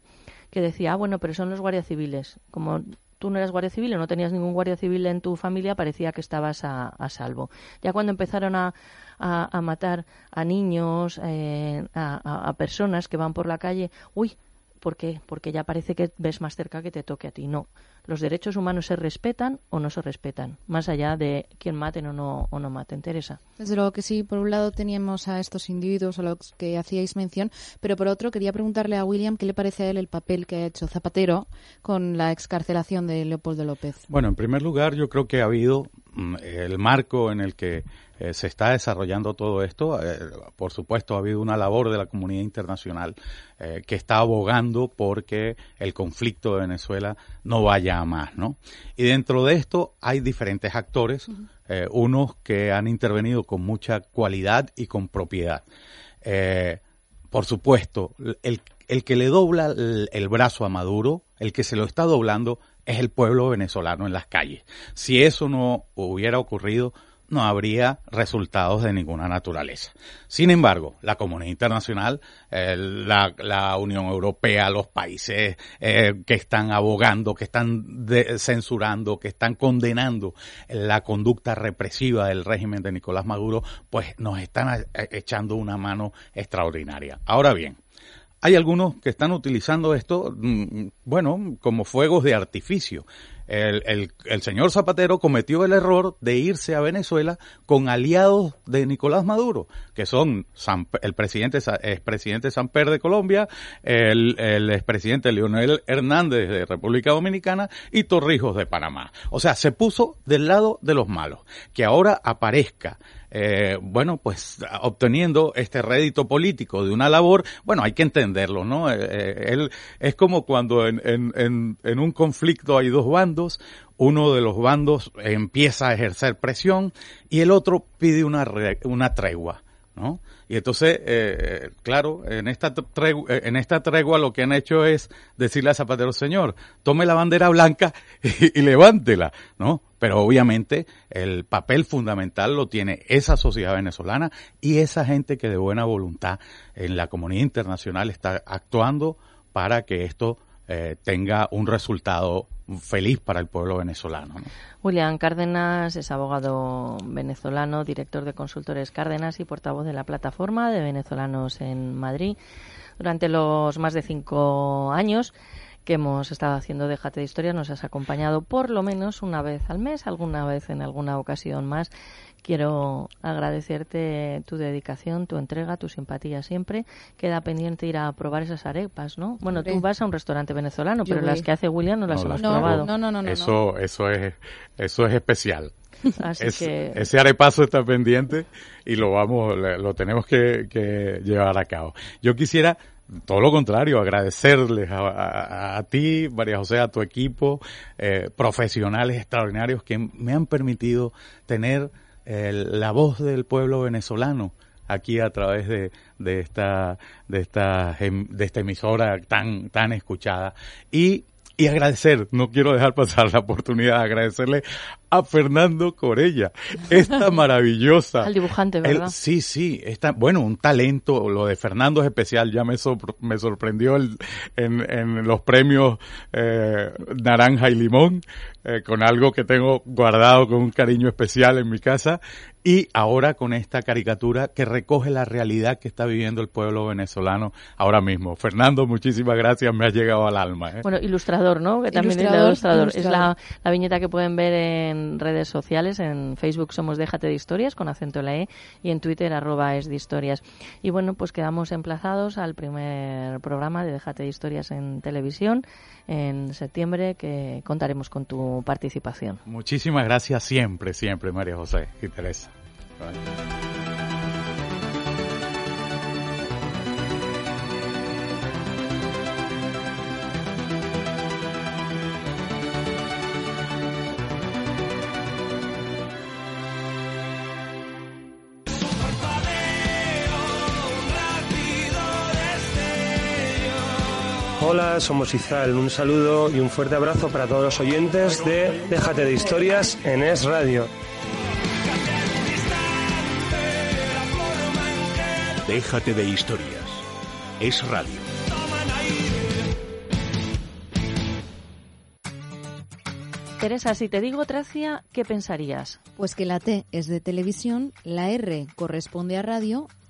que decía, ah, bueno, pero son los guardias civiles. Como tú no eras guardia civil o no tenías ningún guardia civil en tu familia, parecía que estabas a, salvo. Ya cuando empezaron a, a, matar a niños, eh, a personas que van por la calle, uy, ¿Por qué? Porque ya parece que ves más cerca que te toque a ti. No. Los derechos humanos se respetan o no se respetan, más allá de quién maten o no, o no maten. Teresa. Desde luego que sí. Por un lado teníamos a estos individuos a los que hacíais mención, pero por otro quería preguntarle a William qué le parece a él el papel que ha hecho Zapatero con la excarcelación de Leopoldo López. Bueno, en primer lugar, yo creo que ha habido mm, el marco en el que eh, se está desarrollando todo esto. Eh, por supuesto, ha habido una labor de la comunidad internacional eh, que está abogando porque el conflicto de Venezuela no vaya más, ¿no? Y dentro de esto hay diferentes actores, unos que han intervenido con mucha cualidad y con propiedad. por supuesto, el, el que le dobla el, el brazo a Maduro, el que se lo está doblando, es el pueblo venezolano en las calles. Si eso no hubiera ocurrido, no habría resultados de ninguna naturaleza. Sin embargo, la comunidad internacional, eh, la, la, Unión Europea, los países eh, que están abogando, que están de, censurando, que están condenando la conducta represiva del régimen de Nicolás Maduro, pues nos están eh, echando una mano extraordinaria. Ahora bien, hay algunos que están utilizando esto, mm, bueno, como fuegos de artificio. El, el, el, señor Zapatero cometió el error de irse a Venezuela con aliados de Nicolás Maduro, que son San, el presidente, expresidente Samper de Colombia, el, el expresidente Leonel Hernández de República Dominicana y Torrijos de Panamá. O sea, se puso del lado de los malos. Que ahora aparezca eh, bueno, pues obteniendo este rédito político de una labor, bueno, hay que entenderlo, ¿no? Eh, eh, él es como cuando en, en, en, un conflicto hay dos bandos, uno de los bandos empieza a ejercer presión y el otro pide una, una tregua, ¿no? Y entonces, eh, claro, en esta, tregua, en esta tregua lo que han hecho es decirle a Zapatero, señor, tome la bandera blanca y levántela, ¿no? Pero obviamente el papel fundamental lo tiene esa sociedad venezolana y esa gente que de buena voluntad en la comunidad internacional está actuando para que esto eh, tenga un resultado feliz para el pueblo venezolano. ¿no? William Cárdenas es abogado venezolano, director de Consultores Cárdenas y portavoz de la plataforma de venezolanos en Madrid. Durante los más de cinco años que hemos estado haciendo Déjate de Historia nos has acompañado por lo menos una vez al mes, alguna vez en alguna ocasión más. Quiero agradecerte tu dedicación, tu entrega, tu simpatía siempre. Queda pendiente ir a probar esas arepas, ¿no? Bueno, tú vas a un restaurante venezolano, Yo pero voy. las que hace William no las no, hemos no, probado. No, no, no, no. Eso, eso es, eso es especial. Así es, que... Ese arepazo está pendiente y lo vamos, lo tenemos que, que llevar a cabo. Yo quisiera todo lo contrario, agradecerles a, a, a, ti, María José, a tu equipo, eh, profesionales extraordinarios que me han permitido tener eh, la voz del pueblo venezolano aquí a través de, de esta de esta de esta emisora tan tan escuchada. Y y agradecer, no quiero dejar pasar la oportunidad de agradecerle a Fernando Corella, esta maravillosa. Al dibujante, ¿verdad? El, sí, sí, está, bueno, un talento, lo de Fernando es especial, ya me, sor, me sorprendió el, en, en, los premios eh, Naranja y Limón, eh, con algo que tengo guardado con un cariño especial en mi casa, y ahora con esta caricatura que recoge la realidad que está viviendo el pueblo venezolano ahora mismo. Fernando, muchísimas gracias, me ha llegado al alma. ¿eh? Bueno, ilustrador, ¿no? Que también ilustrador, es ilustrador. ilustrador. Es la, la viñeta que pueden ver en redes sociales, en Facebook somos Déjate de Historias, con acento en la E, y en Twitter arroba es de historias. Y bueno, pues quedamos emplazados al primer programa de Déjate de Historias en televisión en septiembre, que contaremos con tu participación. Muchísimas gracias siempre, siempre, María José y Teresa. Hola, somos Izal. Un saludo y un fuerte abrazo para todos los oyentes de Déjate de Historias en Es Radio. Déjate de historias. Es radio. Teresa, si te digo Tracia, ¿qué pensarías? Pues que la T es de televisión, la R corresponde a radio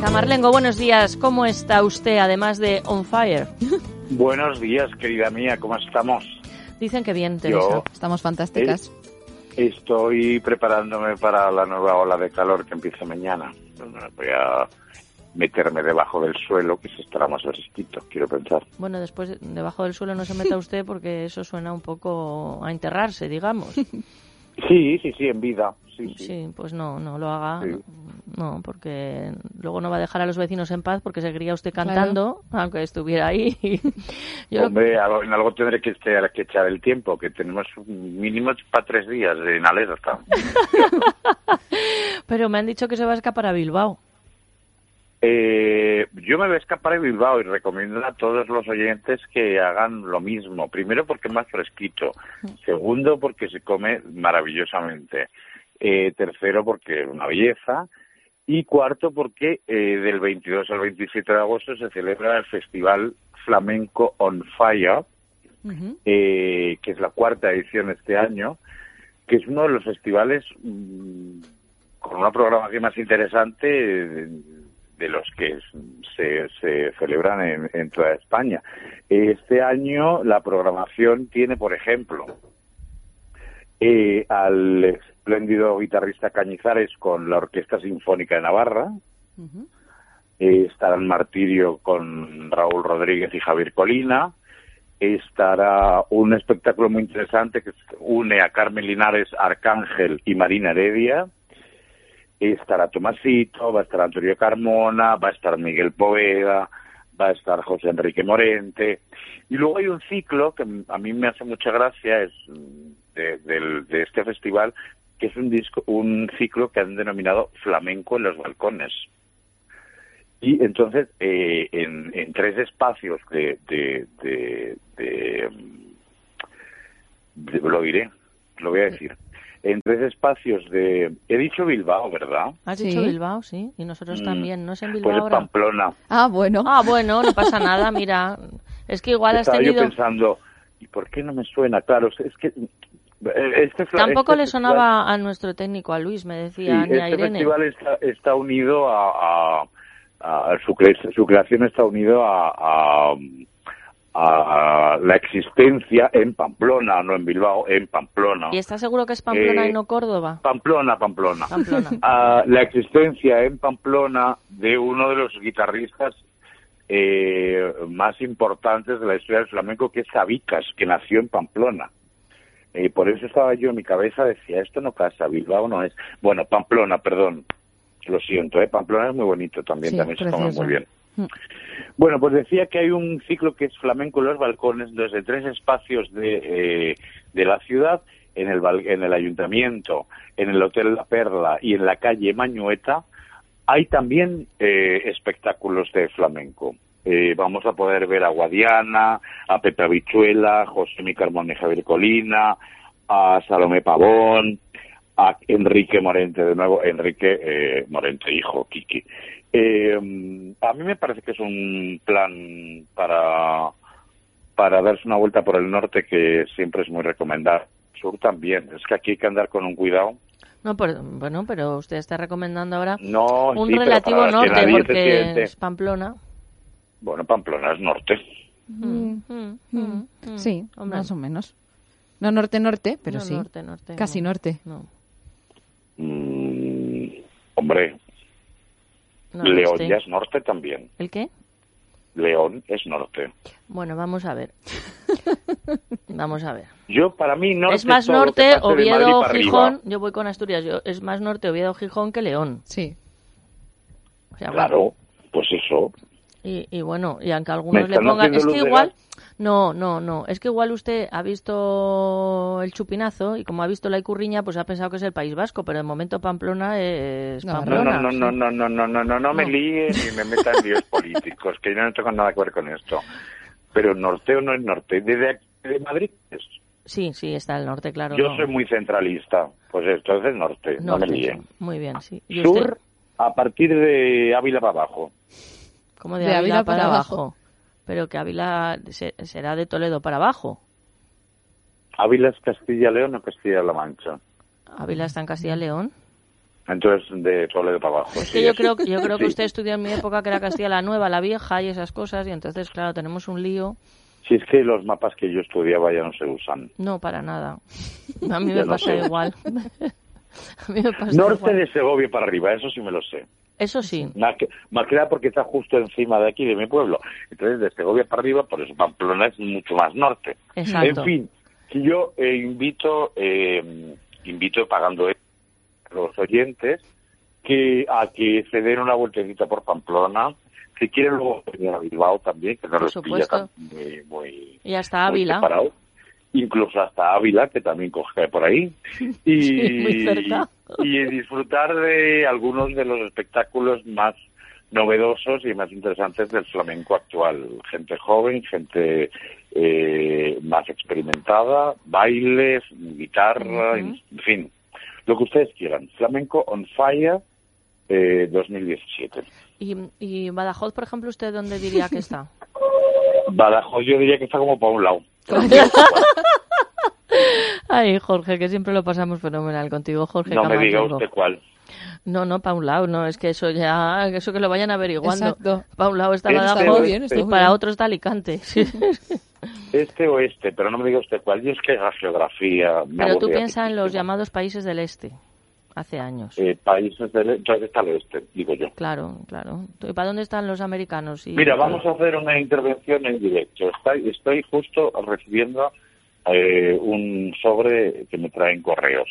Camarlengo, buenos días. ¿Cómo está usted, además de on fire? Buenos días, querida mía. ¿Cómo estamos? Dicen que bien, Teresa. Yo- Estamos fantásticas. Estoy preparándome para la nueva ola de calor que empieza mañana. Voy a meterme debajo del suelo, que se estará más fresquito, quiero pensar. Bueno, después debajo del suelo no se meta usted porque eso suena un poco a enterrarse, digamos. Sí, sí, sí, en vida. Sí, sí. Sí, pues no, no lo haga. Sí. No, porque luego no va a dejar a los vecinos en paz porque seguiría usted cantando, aunque estuviera ahí. Yo Hombre, algo- en algo tendré que, este- que echar el tiempo, que tenemos un mínimo para tres días en alerta. Pero me han dicho que se va a escapar a Bilbao. Eh, yo me voy a escapar de Bilbao y recomiendo a todos los oyentes que hagan lo mismo. Primero porque es más fresquito. Segundo porque se come maravillosamente. Eh, tercero porque es una belleza. Y cuarto porque eh, del 22 al 27 de agosto se celebra el Festival Flamenco on Fire, eh, que es la cuarta edición este año, que es uno de los festivales mm, con una programación más interesante de, los que se, se celebran en, en toda España. Este año la programación tiene, por ejemplo, eh, al espléndido guitarrista Cañizares con la Orquesta Sinfónica de Navarra, eh, estará en Martirio con Raúl Rodríguez y Javier Colina, estará un espectáculo muy interesante que une a Carmen Linares, Arcángel y Marina Heredia, estará Tomasito, va a estar Antonio Carmona, va a estar Miguel Poveda, va a estar José Enrique Morente, y luego hay un ciclo que a mí me hace mucha gracia, es de, del- de este festival, que es un disco, un ciclo que han denominado Flamenco en los balcones. Y entonces, eh, en, en tres espacios de, de, de, de, de- lo diré, lo voy a decir, en tres espacios de, he dicho Bilbao, ¿verdad? Has dicho Bilbao, sí, y nosotros Mm, también. No es en Bilbao Pues es ahora. Pamplona. Ah, bueno. Ah, bueno, no pasa nada, mira. Es que igual has Estaba tenido... yo pensando, ¿y por qué no me suena? Claro, es que eh, este fla- Tampoco este le festival- sonaba a nuestro técnico, a Luis, me decía, Sí, ni a este Irene. festival está, está unido a, a- a- su, cre- su creación está unido a, a- a la existencia en Pamplona, no en Bilbao, en Pamplona. ¿Y está seguro que es Pamplona Eh, y no Córdoba? Pamplona, Pamplona. Pamplona. a la existencia en Pamplona de uno de los guitarristas eh, más importantes de la historia del flamenco, que es Sabicas, que nació en Pamplona. Eh, por eso estaba yo en mi cabeza, decía, esto no casa, Bilbao no es. Bueno, Pamplona, perdón. Lo siento, ¿eh? Pamplona es muy bonito también, Sí, también se come muy bien. Bueno, pues decía que hay un ciclo que es flamenco en los balcones desde tres espacios de, eh, de la ciudad, en el, en el ayuntamiento, en el Hotel La Perla y en la calle Mañueta, Hay también eh, espectáculos de flamenco. Eh, vamos a poder ver a Guadiana, a Pepe Habichuela, José Mi Carmón y Javier Colina, a Salomé Pavón, a Enrique Morente de nuevo, Enrique eh, Morente, hijo, Kiki. Eh, a mí me parece que es un plan para, para darse una vuelta por el norte que siempre es muy recomendable. Sur también, es que aquí hay que andar con un cuidado. No, pero, bueno, pero usted está recomendando ahora No, un sí, relativo norte porque es Pamplona. Bueno, Pamplona es norte. Mm, mm, Sí, Hombre. más o menos. No norte-norte, pero No, sí. norte, norte, Casi no. norte. No. Mm, hombre, No, León este. ya es norte también. ¿El qué? León es norte. Bueno, vamos a ver. vamos a ver. Yo, para mí, norte es más norte Oviedo, arriba. Gijón. Yo voy con Asturias. Yo, es más norte Oviedo, Gijón que León. Sí. O sea, Claro, pues eso. Y, y bueno, y aunque algunos le pongan... Es que igual... gas. No, no, no. Es que igual usted ha visto el chupinazo y como ha visto la Icurriña, pues ha pensado que es el País Vasco, pero de momento Pamplona es No, no, Pamplona. no, sí. no, no, no, no, no, no, no me líe ni me meta en líos políticos, que yo no tengo nada que ver con esto. Pero norte o no es norte, desde aquí de Madrid es. Sí, sí, está el norte, claro. Yo no. soy muy centralista, pues entonces norte, no me Norte, líen. Muy bien, sí. ¿Y usted? Sur, a partir de Ávila para abajo. como de, de Ávila, Ávila para, para abajo. abajo. Pero que Ávila se- será de Toledo para abajo. Ávila es Castilla-León o Castilla-La Mancha. Ávila está en Castilla y León. Entonces de Toledo para abajo. Es sí, que yo es- creo, yo creo que usted estudió en mi época que era Castilla la Nueva, la Vieja y esas cosas, y entonces, claro, tenemos un lío. Si es que los mapas que yo estudiaba ya no se usan. No, para nada. A mí Ya me no pasa sé. igual. A mí me pasa Norte igual. de Segovia para arriba, eso sí me lo sé. Eso sí. Más que, más que nada porque está justo encima de aquí, de mi pueblo. Entonces, de Segovia para arriba, por eso Pamplona es mucho más norte. Exacto. En fin, que yo eh, invito, eh, invito pagando a los oyentes que a que se den una vueltecita por Pamplona. Si quieren luego venir a Bilbao también, que no les pilla tan muy, muy, Y hasta Ávila. separado. Incluso hasta Ávila, que también coge por ahí. Y, Sí, y disfrutar de algunos de los espectáculos más novedosos y más interesantes del flamenco actual. Gente joven, gente eh, más experimentada, bailes, guitarra, Ujú. en fin, lo que ustedes quieran. Flamenco on Fire eh, 2017. Y, y Badajoz, por ejemplo, ¿usted dónde diría que está? Badajoz yo diría que está como para un lado. Ay, Jorge, que siempre lo pasamos fenomenal contigo, Jorge. No me diga usted cuál. No, no, para un lado, no, es que eso ya, eso que lo vayan averiguando. Exacto. Para un lado está Este Badajoz este. y para otro está Alicante. Este o este, pero no me diga usted cuál. Y es que la geografía me Pero tú piensas en los llamados países del este, hace años. Eh, países del entonces está el oeste, digo yo. Claro, claro. ¿Y para dónde están los americanos? Y- Mira, vamos a hacer una intervención en directo. Estoy, estoy justo recibiendo eh, un sobre que me traen correos.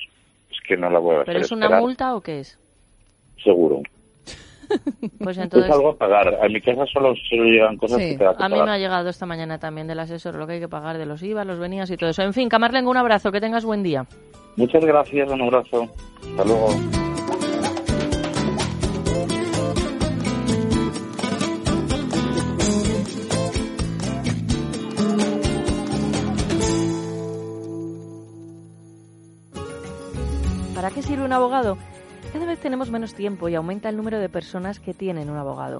Es que no la voy a hacer ¿Pero es una esperar, multa o qué es? Seguro. Pues Es entonces... algo a pagar. A mi casa solo, solo llegan cosas Sí, que te da que a mí pagar. me ha llegado esta mañana también del asesor lo que hay que pagar de los IVA, los venías y todo eso. En fin, Camarlengo, un abrazo, que tengas buen día. Muchas gracias, un abrazo. Hasta luego. ¿Para qué sirve un abogado? Cada vez tenemos menos tiempo y aumenta el número de personas que tienen un abogado.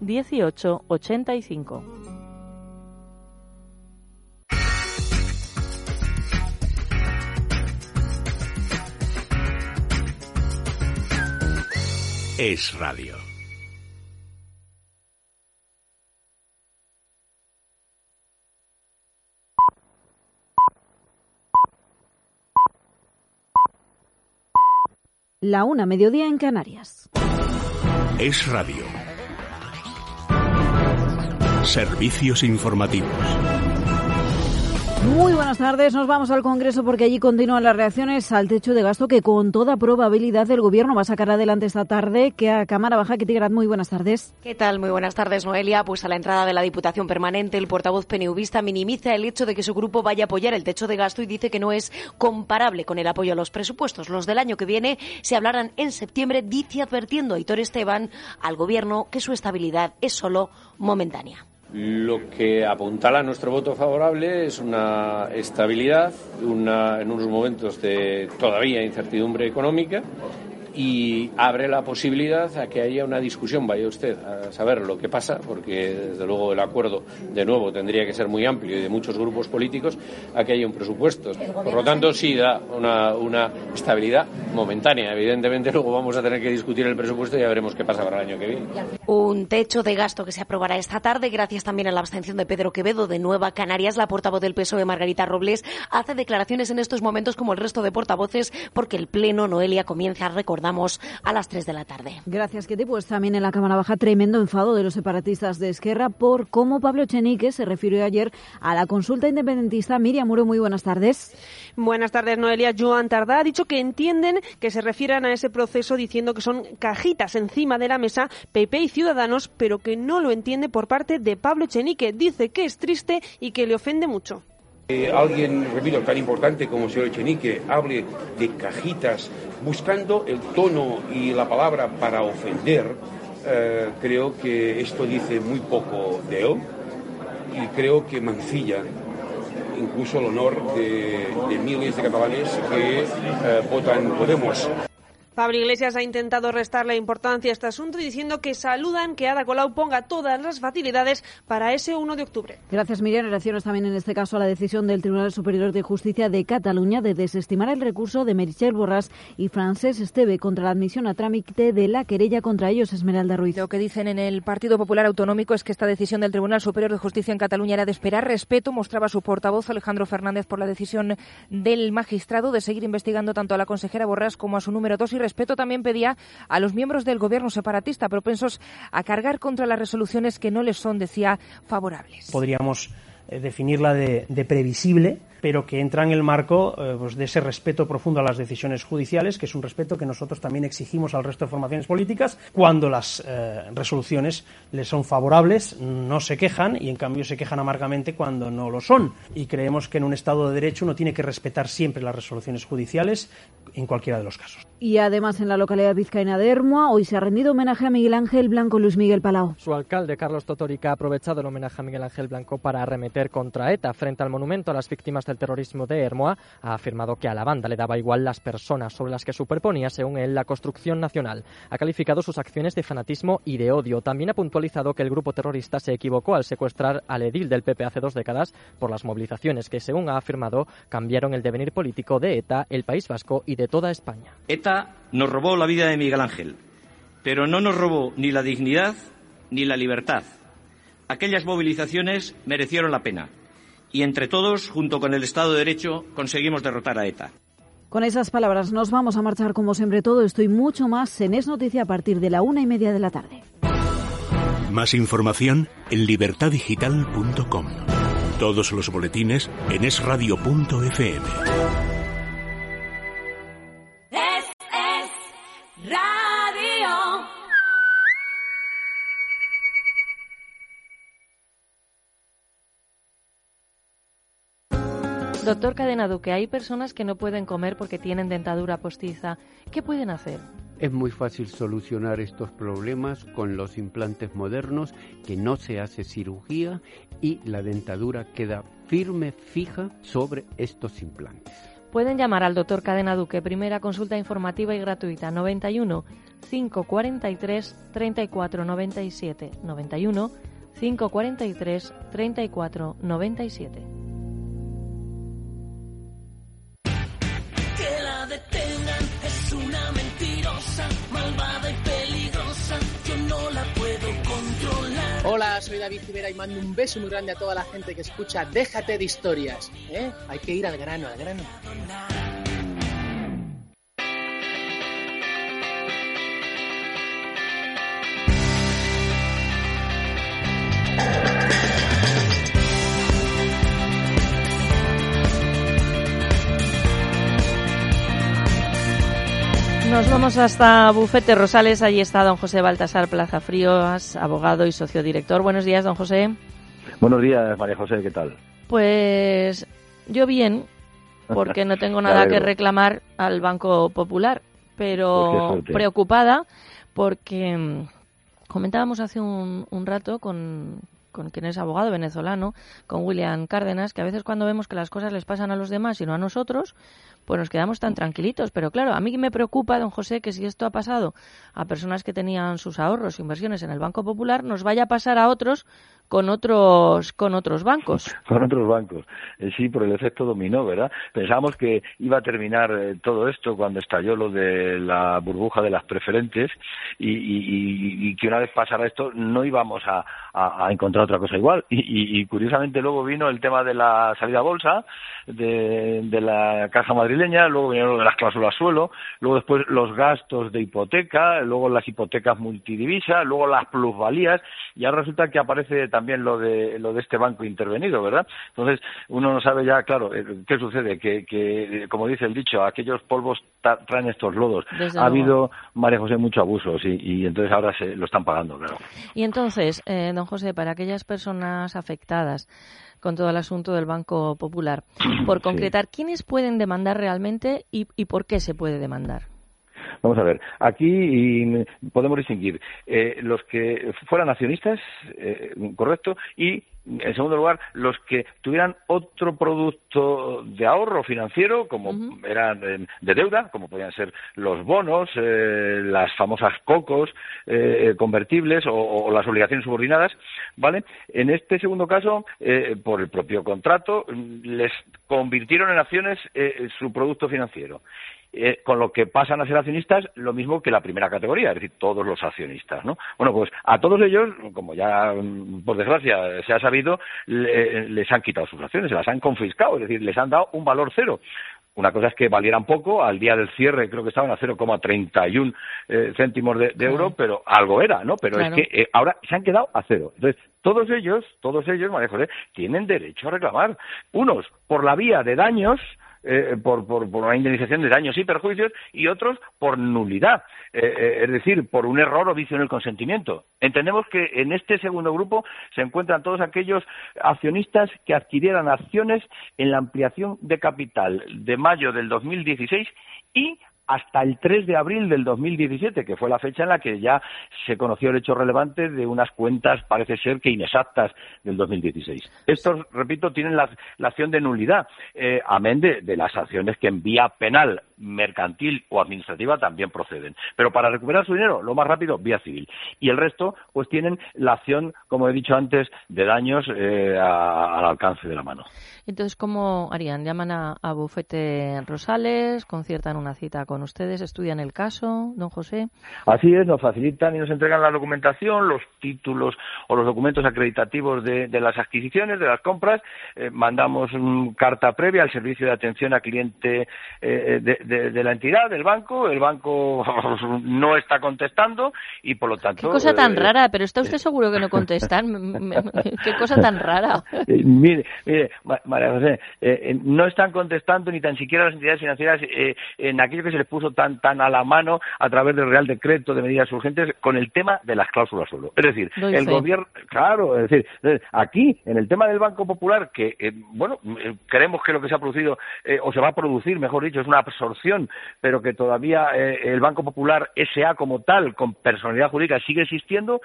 18 85. Es radio. La una mediodía en Canarias. Es Radio. Servicios informativos. Muy buenas tardes. Nos vamos al Congreso porque allí continúan las reacciones al techo de gasto que con toda probabilidad el Gobierno va a sacar adelante esta tarde. Que a Cámara Baja, que muy buenas tardes. ¿Qué tal? Muy buenas tardes, Noelia. Pues a la entrada de la Diputación Permanente, el portavoz PNVista minimiza el hecho de que su grupo vaya a apoyar el techo de gasto y dice que no es comparable con el apoyo a los presupuestos. Los del año que viene se hablarán en septiembre, dice advirtiendo a Hitor Esteban al Gobierno que su estabilidad es solo momentánea. Lo que apuntala a nuestro voto favorable es una estabilidad, una, en unos momentos de todavía incertidumbre económica y abre la posibilidad a que haya una discusión, vaya usted a saber lo que pasa, porque desde luego el acuerdo de nuevo tendría que ser muy amplio y de muchos grupos políticos, a que haya un presupuesto. Por lo tanto, sí da una, una estabilidad momentánea. Evidentemente, luego vamos a tener que discutir el presupuesto y ya veremos qué pasa para el año que viene. Un techo de gasto que se aprobará esta tarde, gracias también a la abstención de Pedro Quevedo de Nueva Canarias. La portavoz del PSOE, Margarita Robles, hace declaraciones en estos momentos como el resto de portavoces, porque el Pleno, Noelia, comienza a recordar Damos a las 3 de la tarde. Gracias, Ketty. Pues también en la Cámara Baja tremendo enfado de los separatistas de Esquerra por cómo Pablo Chenique se refirió ayer a la consulta independentista. Miriam Muro, muy buenas tardes. Buenas tardes, Noelia. Joan Tardá ha dicho que entienden que se refieran a ese proceso diciendo que son cajitas encima de la mesa PP y Ciudadanos, pero que no lo entiende por parte de Pablo Chenique. Dice que es triste y que le ofende mucho. Eh, alguien, repito, tan importante como el señor Echenique hable de cajitas buscando el tono y la palabra para ofender, eh, creo que esto dice muy poco de él y creo que mancilla incluso el honor de, miles de catalanes que eh, votan Podemos. Pablo Iglesias ha intentado restarle importancia a este asunto diciendo que saludan que Ada Colau ponga todas las facilidades para ese 1 de octubre. Gracias, Miriam. Relaciones también en este caso a la decisión del Tribunal Superior de Justicia de Cataluña de desestimar el recurso de Merichel Borras y Francés Esteve contra la admisión a trámite de la querella contra ellos, Esmeralda Ruiz. Lo que dicen en el Partido Popular Autonómico es que esta decisión del Tribunal Superior de Justicia en Cataluña era de esperar respeto, mostraba su portavoz Alejandro Fernández por la decisión del magistrado de seguir investigando tanto a la consejera Borras como a su número dos y respeto también pedía a los miembros del gobierno separatista propensos a cargar contra las resoluciones que no les son, decía, favorables. Podríamos eh, definirla de, de previsible pero que entra en el marco eh, pues, de ese respeto profundo a las decisiones judiciales, que es un respeto que nosotros también exigimos al resto de formaciones políticas. Cuando las eh, resoluciones les son favorables, no se quejan y en cambio se quejan amargamente cuando no lo son. Y creemos que en un Estado de Derecho uno tiene que respetar siempre las resoluciones judiciales en cualquiera de los casos. Y además en la localidad vizcaína de Hermoa hoy se ha rendido homenaje a Miguel Ángel Blanco Luis Miguel Palau. Su alcalde Carlos Totorica ha aprovechado el homenaje a Miguel Ángel Blanco para arremeter contra ETA frente al monumento a las víctimas el terrorismo de Hermoa, ha afirmado que a la banda le daba igual las personas sobre las que superponía, según él, la construcción nacional. Ha calificado sus acciones de fanatismo y de odio. También ha puntualizado que el grupo terrorista se equivocó al secuestrar al edil del PP hace dos décadas por las movilizaciones que, según ha afirmado, cambiaron el devenir político de ETA, el País Vasco y de toda España. ETA nos robó la vida de Miguel Ángel, pero no nos robó ni la dignidad ni la libertad. Aquellas movilizaciones merecieron la pena y entre todos, junto con el Estado de Derecho, conseguimos derrotar a ETA. Con esas palabras nos vamos a marchar como siempre todo esto y mucho más en Es Noticia a partir de la una y media de la tarde. Más información en libertadigital.com. Todos los boletines en esradio.fm. Doctor Cadena Duque, hay personas que no pueden comer porque tienen dentadura postiza. ¿Qué pueden hacer? Es muy fácil solucionar estos problemas con los implantes modernos, que no se hace cirugía y la dentadura queda firme, fija sobre estos implantes. Pueden llamar al doctor Cadena Duque, primera consulta informativa y gratuita, 91 543 34 97. 91 543 34 97. Hola, soy David Rivera y mando un beso muy grande a toda la gente que escucha Déjate de historias. ¿eh? Hay que ir al grano, al grano. Nos vamos hasta Bufete Rosales. Allí está don José Baltasar Plaza Fríos, abogado y socio director. Buenos días, don José. Buenos días, María José, ¿qué tal? Pues yo bien, porque no tengo nada que reclamar al Banco Popular, pero Pues preocupada porque mm, comentábamos hace un, un rato con, con quien es abogado venezolano, con William Cárdenas, que a veces cuando vemos que las cosas les pasan a los demás y no a nosotros, pues nos quedamos tan tranquilitos. Pero claro, a mí me preocupa, don José, que si esto ha pasado a personas que tenían sus ahorros, inversiones en el Banco Popular, nos vaya a pasar a otros con otros con otros bancos. Con otros bancos. Eh, sí, por el efecto dominó, ¿verdad? Pensábamos que iba a terminar eh, todo esto cuando estalló lo de la burbuja de las preferentes y, que una vez pasara esto no íbamos a, encontrar otra cosa igual. Y, curiosamente luego vino el tema de la salida a bolsa de, de la caja madrileña, luego vinieron lo de las cláusulas suelo, luego después los gastos de hipoteca, luego las hipotecas multidivisa, luego las plusvalías y ahora resulta que aparece también lo de lo de este banco intervenido, ¿verdad? Entonces uno no sabe ya, claro, eh, qué sucede, que, que como dice el dicho, aquellos polvos traen estos lodos. Desde ha luego. habido, María José, mucho abuso, sí, y entonces ahora se lo están pagando, claro. Y entonces, eh, don José, para aquellas personas afectadas con todo el asunto del Banco Popular, por concretar, ¿quiénes pueden demandar realmente y, y por qué se puede demandar? Vamos a ver, aquí podemos distinguir eh, los que fueran accionistas, eh, correcto, y en segundo lugar, los que tuvieran otro producto de ahorro financiero, como eran eh, de deuda, como podían ser los bonos, eh, las famosas cocos eh, convertibles o, o las obligaciones subordinadas, ¿vale? En este segundo caso, eh, por el propio contrato, mm, les convirtieron en acciones eh, su producto financiero. Eh, con lo que pasan a ser accionistas lo mismo que la primera categoría, es decir, todos los accionistas, ¿no? Bueno, pues a todos ellos, como ya mm, por desgracia se ha sabido, le- les han quitado sus acciones, se las han confiscado, es decir, les han dado un valor cero. Una cosa es que valieran poco, al día del cierre creo que estaban a 0,31 eh, céntimos de, de euro, pero algo era, ¿no? Pero Claro. es que eh, ahora se han quedado a cero. Entonces, todos ellos, todos ellos, María José, tienen derecho a reclamar. Unos por la vía de daños, eh, por, por, por una indemnización de daños y perjuicios y otros por nulidad, eh, eh, es decir, por un error o vicio en el consentimiento. Entendemos que en este segundo grupo se encuentran todos aquellos accionistas que adquirieran acciones en la ampliación de capital de mayo del 2016 y hasta el 3 de abril del 2017, que fue la fecha en la que ya se conoció el hecho relevante de unas cuentas, parece ser que inexactas, del 2016. Estos, repito, tienen la, acción de nulidad, eh, amén de, de las acciones que en vía penal, mercantil o administrativa también proceden. Pero para recuperar su dinero, lo más rápido, vía civil. Y el resto, pues tienen la acción, como he dicho antes, de daños eh, a- al alcance de la mano. Entonces, ¿cómo harían? ¿Llaman a, a Bufete Rosales? ¿Conciertan una cita con ustedes? ¿Estudian el caso, don José? Así es, nos facilitan y nos entregan la documentación, los títulos o los documentos acreditativos de, de las adquisiciones, de las compras. Eh, mandamos una carta previa al servicio de atención a cliente eh, de, de- de la entidad, del banco. El banco no está contestando y, por lo tanto. Qué cosa tan eh, rara, pero ¿está usted seguro que no contestan? Qué cosa tan rara. Mire, mire, Ma- María José, eh, eh, no están contestando ni tan siquiera las entidades financieras eh, en aquello que se les puso tan tan a la mano a través del Real Decreto de medidas urgentes con el tema de las cláusulas suelo. Es decir, Doy el fe. gobierno, claro, es decir, eh, aquí en el tema del Banco Popular, que eh, bueno, creemos que lo que se ha producido eh, o se va a producir, mejor dicho, es una absorción, pero que todavía eh, el Banco Popular SA como tal, con personalidad jurídica, sigue existiendo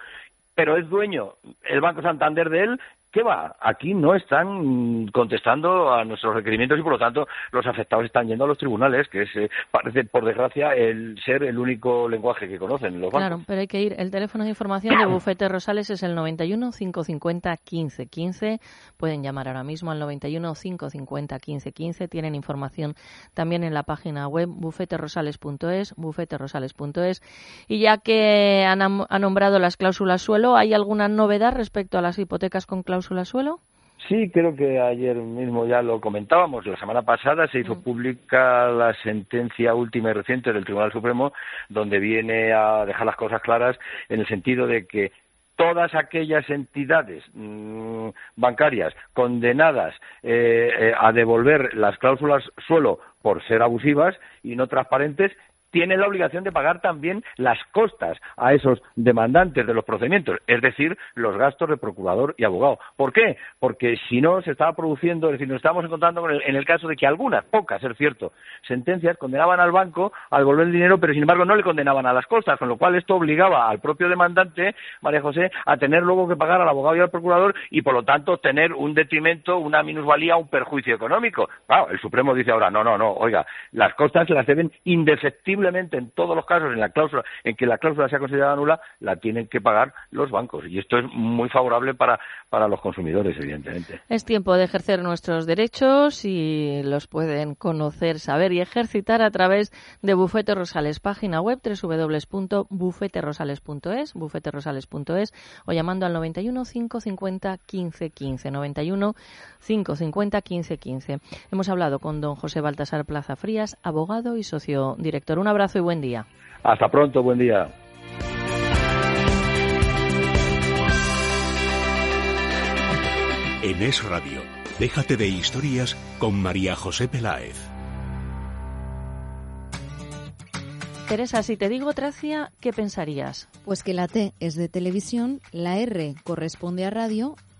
pero es dueño el Banco Santander de él, ¿qué va? Aquí no están contestando a nuestros requerimientos y por lo tanto los afectados están yendo a los tribunales, que es, eh, parece por desgracia el ser el único lenguaje que conocen los. Claro, pero hay que ir. El teléfono de información de Bufete Rosales es el 91 550 15 15. Pueden llamar ahora mismo al 91 550 15 15. Tienen información también en la página web bufeterosales.es, bufeterosales.es. Y ya que han, am- ha nombrado las cláusulas suelo, ¿hay alguna novedad respecto a las hipotecas con cláusula suelo? Sí, creo que ayer mismo ya lo comentábamos. La semana pasada se hizo pública la sentencia última y reciente del Tribunal Supremo, donde viene a dejar las cosas claras en el sentido de que todas aquellas entidades mm, bancarias condenadas eh, eh, a devolver las cláusulas suelo por ser abusivas y no transparentes tienen la obligación de pagar también las costas a esos demandantes de los procedimientos, es decir, los gastos de procurador y abogado. ¿Por qué? Porque si no se estaba produciendo, es decir, nos estábamos encontrando con el, en el caso de que algunas, pocas, es cierto, sentencias condenaban al banco al devolver el dinero, pero sin embargo no le condenaban a las costas, con lo cual esto obligaba al propio demandante, María José, a tener luego que pagar al abogado y al procurador y por lo tanto tener un detrimento, una minusvalía, un perjuicio económico. Claro, el Supremo dice ahora, no, no, no, oiga, las costas se las deben indefectiblemente en todos los casos en la cláusula en que la cláusula sea considerada nula, la tienen que pagar los bancos y esto es muy favorable para, para los consumidores, evidentemente. Es tiempo de ejercer nuestros derechos y los pueden conocer, saber y ejercitar a través de Bufete Rosales, página web www.bufeterosales.es, bufeterosales.es o llamando al 91 550 15 15, 91 550 15 15. Hemos hablado con don José Baltasar Plaza Frías, abogado y socio director. Un abrazo y buen día. Hasta pronto, buen día. En Es Radio, déjate de historias con María José Peláez. Teresa, si te digo Tracia, ¿qué pensarías? Pues que la T es de televisión, la R corresponde a radio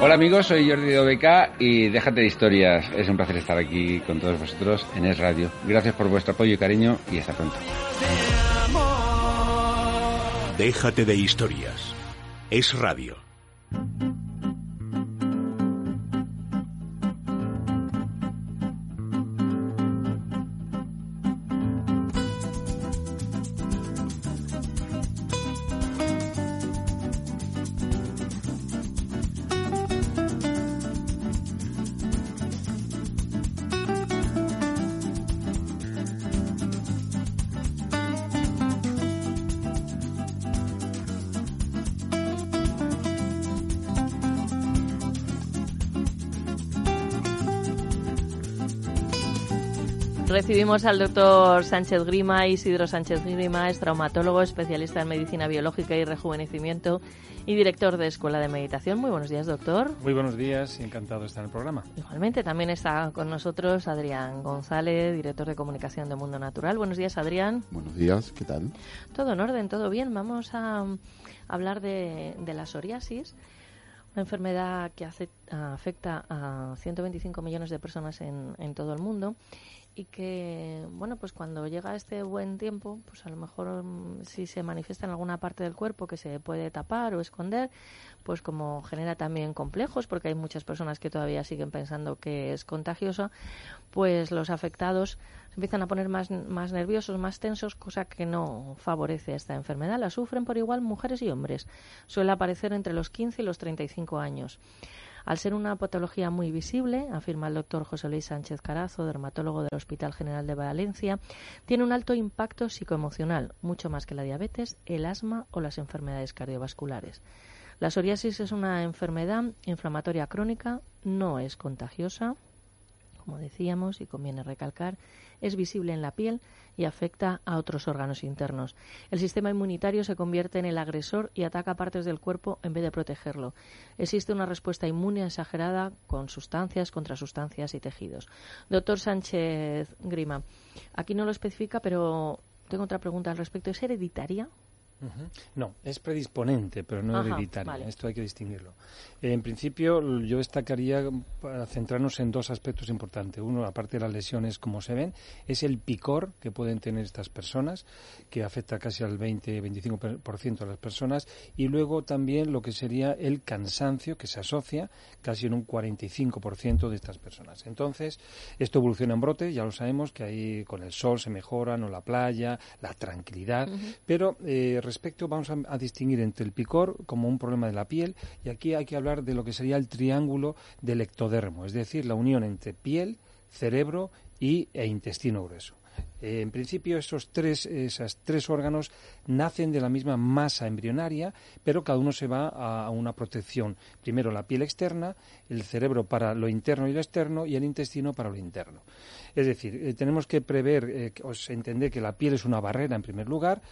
Hola amigos, soy Jordi OBK y déjate de historias. Es un placer estar aquí con todos vosotros en Es Radio. Gracias por vuestro apoyo y cariño y hasta pronto. Déjate de historias. Es Radio. Recibimos al doctor Sánchez Grima, Isidro Sánchez Grima, es traumatólogo, especialista en medicina biológica y rejuvenecimiento y director de Escuela de Meditación. Muy buenos días, doctor. Muy buenos días y encantado de estar en el programa. Igualmente, también está con nosotros Adrián González, director de comunicación de Mundo Natural. Buenos días, Adrián. Buenos días, ¿qué tal? Todo en orden, todo bien. Vamos a hablar de, de la psoriasis una enfermedad que hace, afecta a 125 millones de personas en, en todo el mundo y que, bueno, pues cuando llega este buen tiempo, pues a lo mejor mm, si se manifiesta en alguna parte del cuerpo que se puede tapar o esconder, pues como genera también complejos, porque hay muchas personas que todavía siguen pensando que es contagioso, pues los afectados se empiezan a poner más, más nerviosos, más tensos, cosa que no favorece esta enfermedad. La sufren por igual mujeres y hombres. Suele aparecer entre los 15 y los 35 años. Al ser una patología muy visible, afirma el doctor José Luis Sánchez Carazo, dermatólogo del Hospital General de Valencia, tiene un alto impacto psicoemocional, mucho más que la diabetes, el asma o las enfermedades cardiovasculares. La psoriasis es una enfermedad inflamatoria crónica, no es contagiosa, como decíamos, y conviene recalcar, es visible en la piel y afecta a otros órganos internos. El sistema inmunitario se convierte en el agresor y ataca partes del cuerpo en vez de protegerlo. Existe una respuesta inmune exagerada con sustancias, contra sustancias y tejidos. Doctor Sánchez Grima, aquí no lo especifica, pero tengo otra pregunta al respecto. ¿Es hereditaria? No, es predisponente, pero no Ajá, hereditaria. vale. Esto hay que distinguirlo. En principio, yo destacaría para centrarnos en dos aspectos importantes. Uno, aparte de las lesiones, como se ven, es el picor que pueden tener estas personas, que afecta casi al 20-25% de las personas, y luego también lo que sería el cansancio, que se asocia casi en un 45% de estas personas. Entonces, esto evoluciona en brote, ya lo sabemos, que ahí con el sol se mejoran, o la playa, la tranquilidad, pero eh, respecto, vamos a, distinguir entre el picor como un problema de la piel y aquí hay que hablar de lo que sería el triángulo del ectodermo, es decir, la unión entre piel, cerebro y, e intestino grueso. Eh, en principio, esos tres, esos tres órganos nacen de la misma masa embrionaria, pero cada uno se va a una protección. Primero la piel externa, el cerebro para lo interno y lo externo, y el intestino para lo interno. Es decir, eh, tenemos que prever, eh, o entender que la piel es una barrera en primer lugar,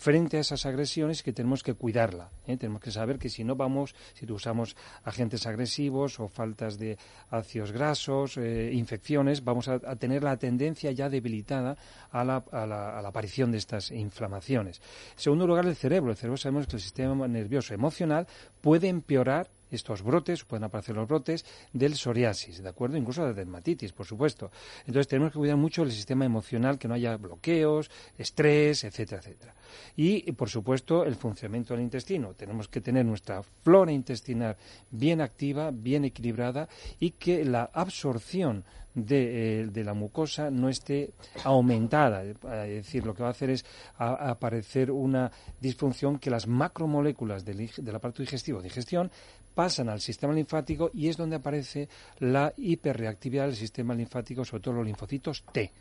frente a esas agresiones que tenemos que cuidarla. ¿eh? Tenemos que saber que si no vamos, si usamos agentes agresivos o faltas de ácidos grasos, eh, infecciones, vamos a, tener la tendencia ya debilitada a la, a, la, a la, aparición de estas inflamaciones. En segundo lugar, el cerebro. El cerebro sabemos que el sistema nervioso emocional puede empeorar estos brotes, pueden aparecer los brotes del psoriasis, ¿de acuerdo? Incluso de dermatitis, por supuesto. Entonces tenemos que cuidar mucho el sistema emocional, que no haya bloqueos, estrés, etcétera, etcétera. Y, por supuesto, el funcionamiento del intestino. Tenemos que tener nuestra flora intestinal bien activa, bien equilibrada y que la absorción de, eh, la mucosa no esté aumentada. Es decir, lo que va a hacer es aparecer una disfunción que las macromoléculas del, del aparato digestivo, digestión, pasan al sistema linfático y es donde aparece la hiperreactividad del sistema linfático, sobre todo los linfocitos T.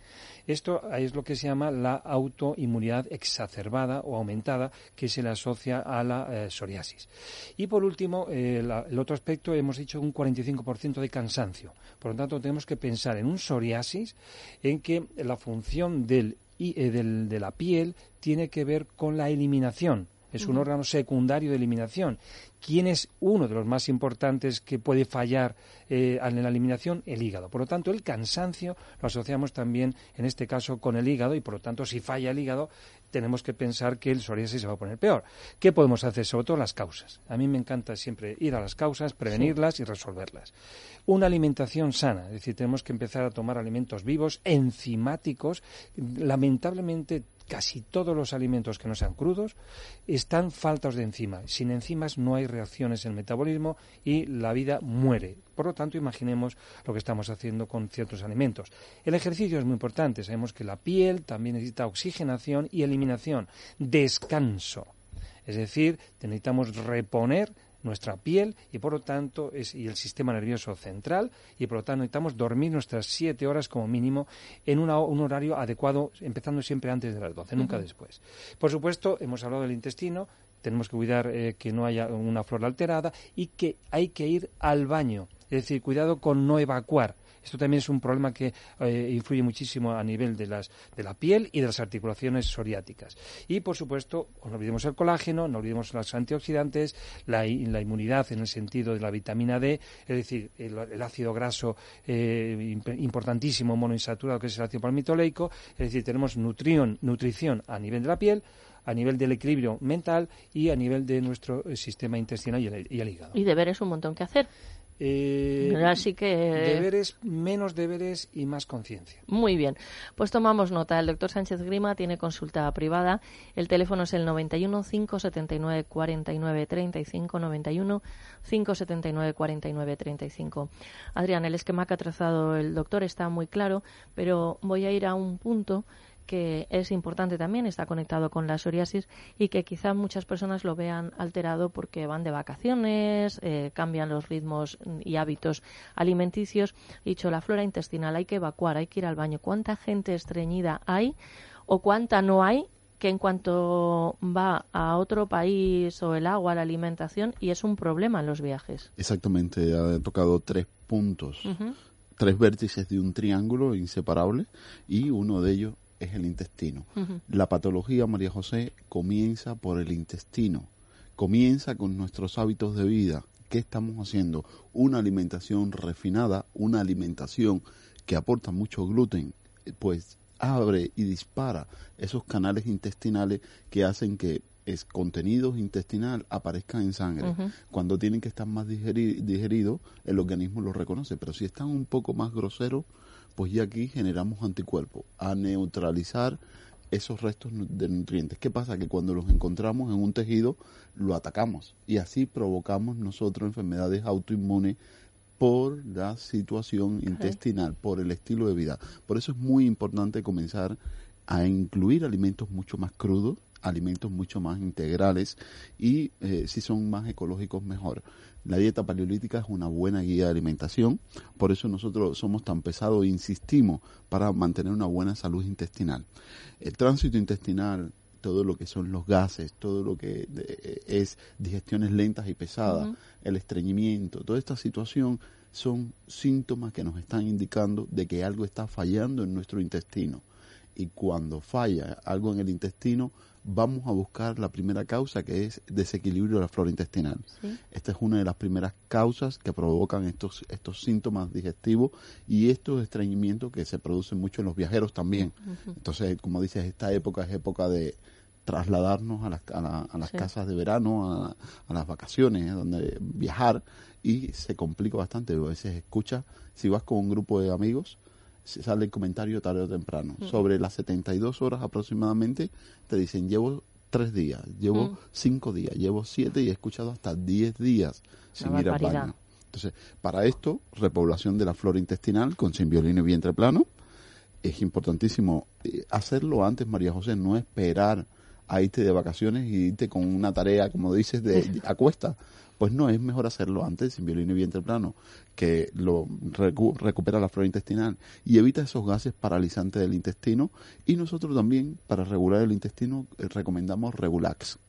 Esto es lo que se llama la autoinmunidad exacerbada o aumentada que se le asocia a la eh, psoriasis. Y por último, eh, el otro aspecto, hemos dicho un 45% de cansancio. Por lo tanto, tenemos que pensar en un psoriasis en que la función del, eh, del, de la piel tiene que ver con la eliminación es un órgano secundario de eliminación. ¿Quién es uno de los más importantes que puede fallar eh, en la eliminación? El hígado. Por lo tanto, el cansancio lo asociamos también, en este caso, con el hígado y, por lo tanto, si falla el hígado, tenemos que pensar que el psoriasis se va a poner peor. ¿Qué podemos hacer? Sobre todo las causas. A mí me encanta siempre ir a las causas, prevenirlas y resolverlas. Una alimentación sana, es decir, tenemos que empezar a tomar alimentos vivos, enzimáticos. Lamentablemente, casi todos los alimentos que no sean crudos están faltos de enzimas. Sin enzimas no hay reacciones en el metabolismo y la vida muere. Por lo tanto, imaginemos lo que estamos haciendo con ciertos alimentos. El ejercicio es muy importante. Sabemos que la piel también necesita oxigenación y eliminación. Descanso. Es decir, necesitamos reponer nuestra piel y por lo tanto es, y el sistema nervioso central y por lo tanto necesitamos dormir nuestras siete horas como mínimo en un horario adecuado empezando siempre antes de las doce, nunca después. Por supuesto, hemos hablado del intestino, tenemos que cuidar eh, que no haya una flora alterada y que hay que ir al baño, es decir, cuidado con no evacuar. Esto también es un problema que eh, influye muchísimo a nivel de, las, de la piel y de las articulaciones psoriáticas. Y, por supuesto, no olvidemos el colágeno, no olvidemos los antioxidantes, la, inmunidad en el sentido de la vitamina D, es decir, el, ácido graso eh, importantísimo monoinsaturado que es el ácido palmitoleico, es decir, tenemos nutrición a nivel de la piel, a nivel del equilibrio mental y a nivel de nuestro eh, sistema intestinal y el, y el hígado. Y deberes un montón que hacer. Eh, Así que... Deberes, menos deberes y más conciencia. Muy bien. Pues tomamos nota. El doctor Sánchez Grima tiene consulta privada. El teléfono es el 91 579 49 35 91 579 49 35. Adrián, el esquema que ha trazado el doctor está muy claro, pero voy a ir a un punto que es importante también, está conectado con la psoriasis y que quizá muchas personas lo vean alterado porque van de vacaciones, eh, cambian los ritmos y hábitos alimenticios. Dicho, la flora intestinal hay que evacuar, hay que ir al baño. ¿Cuánta gente estreñida hay o cuánta no hay que en cuanto va a otro país o el agua, la alimentación, y es un problema en los viajes. Exactamente, ha tocado tres puntos, tres vértices de un triángulo inseparable y uno de ellos es el intestino. La patología, María José, comienza por el intestino, comienza con nuestros hábitos de vida. ¿Qué estamos haciendo? Una alimentación refinada, una alimentación que aporta mucho gluten, pues abre y dispara esos canales intestinales que hacen que es contenido intestinal aparezcan en sangre. Cuando tienen que estar más digeridos, el organismo lo reconoce, pero si están un poco más groseros, pues ya aquí generamos anticuerpos a neutralizar esos restos de nutrientes. ¿Qué pasa? Que cuando los encontramos en un tejido, lo atacamos y así provocamos nosotros enfermedades autoinmunes por la situación intestinal, por el estilo de vida. Por eso es muy importante comenzar a incluir alimentos mucho más crudos, alimentos mucho más integrales y eh, si son más ecológicos mejor. La dieta paleolítica es una buena guía de alimentación, por eso nosotros somos tan pesados e insistimos para mantener una buena salud intestinal. El tránsito intestinal, todo lo que son los gases, todo lo que de- es digestiones lentas y pesadas, el estreñimiento, toda esta situación son síntomas que nos están indicando de que algo está fallando en nuestro intestino. Y cuando falla algo en el intestino, vamos a buscar la primera causa que es desequilibrio de la flora intestinal. Esta es una de las primeras causas que provocan estos, estos síntomas digestivos y estos estreñimientos que se producen mucho en los viajeros también. Entonces, como dices, esta época es época de trasladarnos a las, a la- a las Sí. casas de verano, a, a las vacaciones, ¿eh? donde viajar y se complica bastante. A veces escuchas, si vas con un grupo de amigos, sale el comentario tarde o temprano. Mm. Sobre las 72 horas aproximadamente, te dicen, llevo tres días, llevo Mm. cinco días, llevo siete y he escuchado hasta 10 días sin ir al baño. Entonces, para esto, repoblación de la flora intestinal con simbiolino y vientre plano. Es importantísimo eh, hacerlo antes, María José, no esperar a irte de vacaciones y irte con una tarea, como dices, de, de- a cuesta. Pues no, es mejor hacerlo antes, simbiolino y vientre plano, que lo recu- recupera la flora intestinal y evita esos gases paralizantes del intestino. Y nosotros también, para regular el intestino, eh, recomendamos Regulax.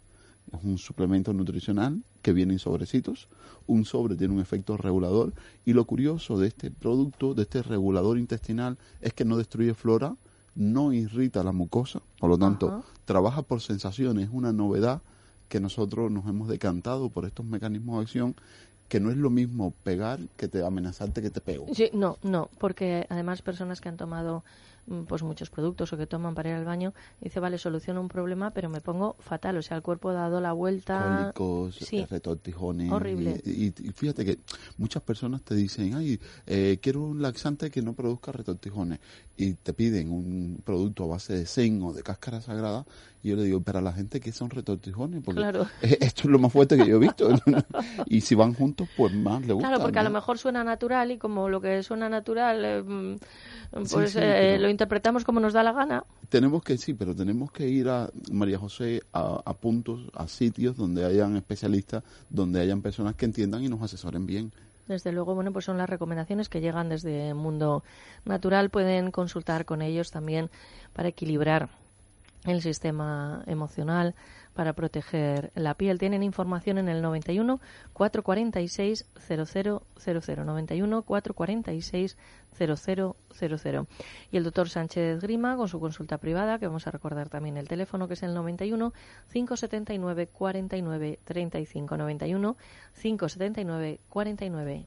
Es un suplemento nutricional que viene en sobrecitos. Un sobre tiene un efecto regulador. Y lo curioso de este producto, de este regulador intestinal, es que no destruye flora, no irrita la mucosa. Por lo tanto, Ajá. trabaja por sensaciones. Es una novedad que nosotros nos hemos decantado por estos mecanismos de acción que no es lo mismo pegar que te amenazarte que te pego. Sí, no, no, porque además personas que han tomado pues muchos productos o que toman para ir al baño, dice, vale, soluciono un problema, pero me pongo fatal, o sea, el cuerpo ha dado la vuelta. cólicos, Sí. retortijones. Horrible. Y, y- y fíjate que muchas personas te dicen, ay, eh, quiero un laxante que no produzca retortijones. Y te piden un producto a base de zen o de cáscara sagrada. Y yo le digo, para la gente que son retortijones, porque Claro. eh, esto es lo más fuerte que yo he visto. y si van juntos, pues más le gusta. Claro, porque a lo mejor suena natural y como lo que suena natural, eh, mm, Sí, pues sí, eh, pero- lo interpretamos como nos da la gana. Tenemos que, sí, pero tenemos que ir a, María José, a, a puntos, a sitios donde hayan especialistas, donde hayan personas que entiendan y nos asesoren bien. Desde luego, bueno, pues son las recomendaciones que llegan desde Mundo Natural. Pueden consultar con ellos también para equilibrar el sistema emocional, para proteger la piel. Tienen información en el 91 446 0000. 91 446 0000. Y el doctor Sánchez Grima con su consulta privada, que vamos a recordar también el teléfono, que es el 91 579 49 35. 91 579 49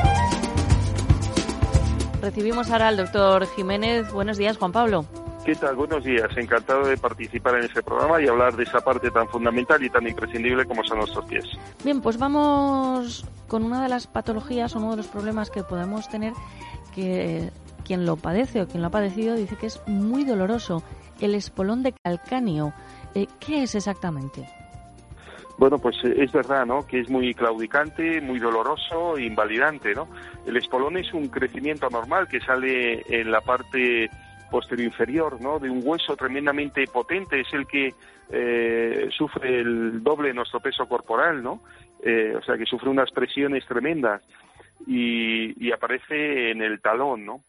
Recibimos ahora al doctor Jiménez. Buenos días, Juan Pablo. ¿Qué tal? Buenos días. Encantado de participar en este programa y hablar de esa parte tan fundamental y tan imprescindible como son nuestros pies. Bien, pues vamos con una de las patologías o uno de los problemas que podemos tener que quien lo padece o quien lo ha padecido dice que es muy doloroso, el espolón de calcáneo. Eh, ¿Qué es exactamente? Bueno, pues eh, es verdad, ¿no? Que es muy claudicante, muy doloroso invalidante, ¿no? El espolón es un crecimiento anormal que sale en la parte posterior inferior, ¿no? De un hueso tremendamente potente, es el que eh, sufre el doble de nuestro peso corporal, ¿no? Eh, o sea, que sufre unas presiones tremendas y, y aparece en el talón, ¿no?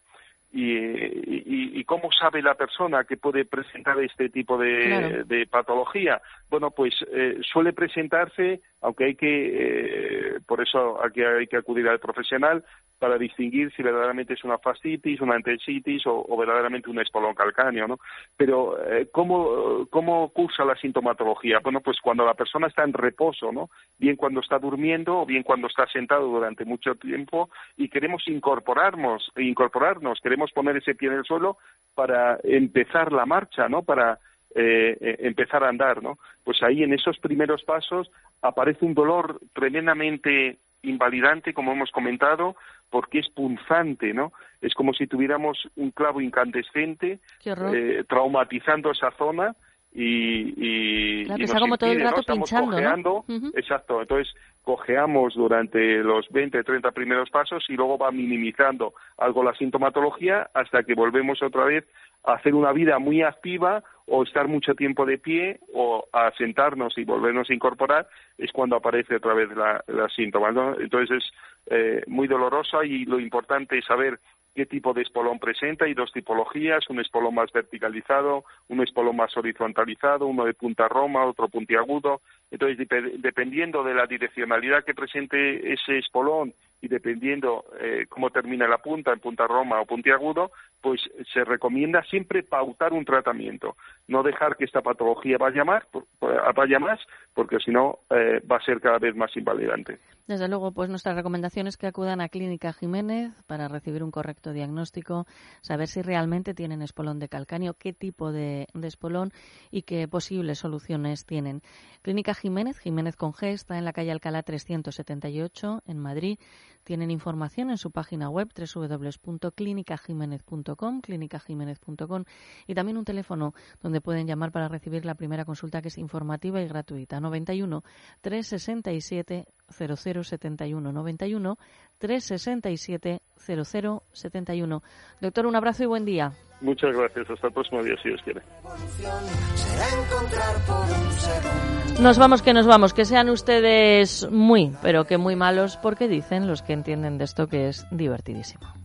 Y, y, y cómo sabe la persona que puede presentar este tipo de, Claro. de patología? Bueno, pues eh, suele presentarse, aunque hay que, eh, por eso aquí hay que acudir al profesional para distinguir si verdaderamente es una fascitis, una enteritis o, o verdaderamente un espolón calcáneo, ¿no? Pero eh, ¿cómo, ¿cómo cursa la sintomatología? Bueno, pues cuando la persona está en reposo, ¿no? Bien cuando está durmiendo o bien cuando está sentado durante mucho tiempo y queremos incorporarnos, incorporarnos, queremos poner ese pie en el suelo para empezar la marcha, ¿no? Para eh, eh, empezar a andar, ¿no? Pues ahí en esos primeros pasos aparece un dolor tremendamente invalidante, como hemos comentado, porque es punzante, ¿no? Es como si tuviéramos un clavo incandescente eh, traumatizando esa zona y, y, claro, está como todo el rato pinchando, cojeando, exacto, entonces cojeamos durante los 20, 30 primeros pasos y luego va minimizando algo la sintomatología hasta que volvemos otra vez a hacer una vida muy activa o estar mucho tiempo de pie o a sentarnos y volvernos a incorporar es cuando aparece otra vez la, la síntoma. Entonces es eh, muy dolorosa y lo importante es saber qué tipo de espolón presenta. Hay dos tipologías, un espolón más verticalizado, un espolón más horizontalizado, uno de punta roma, otro puntiagudo. Entonces, dependiendo de la direccionalidad que presente ese espolón y dependiendo eh, cómo termina la punta, en punta roma o puntiagudo, pues se recomienda siempre pautar un tratamiento, no dejar que esta patología vaya más, vaya más porque si no eh, va a ser cada vez más invalidante. Desde luego, pues nuestra recomendación es que acudan a Clínica Jiménez para recibir un correcto diagnóstico, saber si realmente tienen espolón de calcáneo, qué tipo de, espolón y qué posibles soluciones tienen. Clínica Jiménez, Jiménez con G, está en la calle Alcalá 378 en Madrid. Tienen información en su página web www.clinicajiménez.com, clinicajiménez.com y también un teléfono donde pueden llamar para recibir la primera consulta que es informativa y gratuita. 91 367 0071 91 367 0071. Doctor, un abrazo y buen día. Muchas gracias. Hasta el próximo día, si Dios quiere. Nos vamos, que nos vamos. Que sean ustedes muy, pero que muy malos, porque dicen los que entienden de esto que es divertidísimo.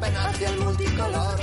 Pena hacia el multicolor.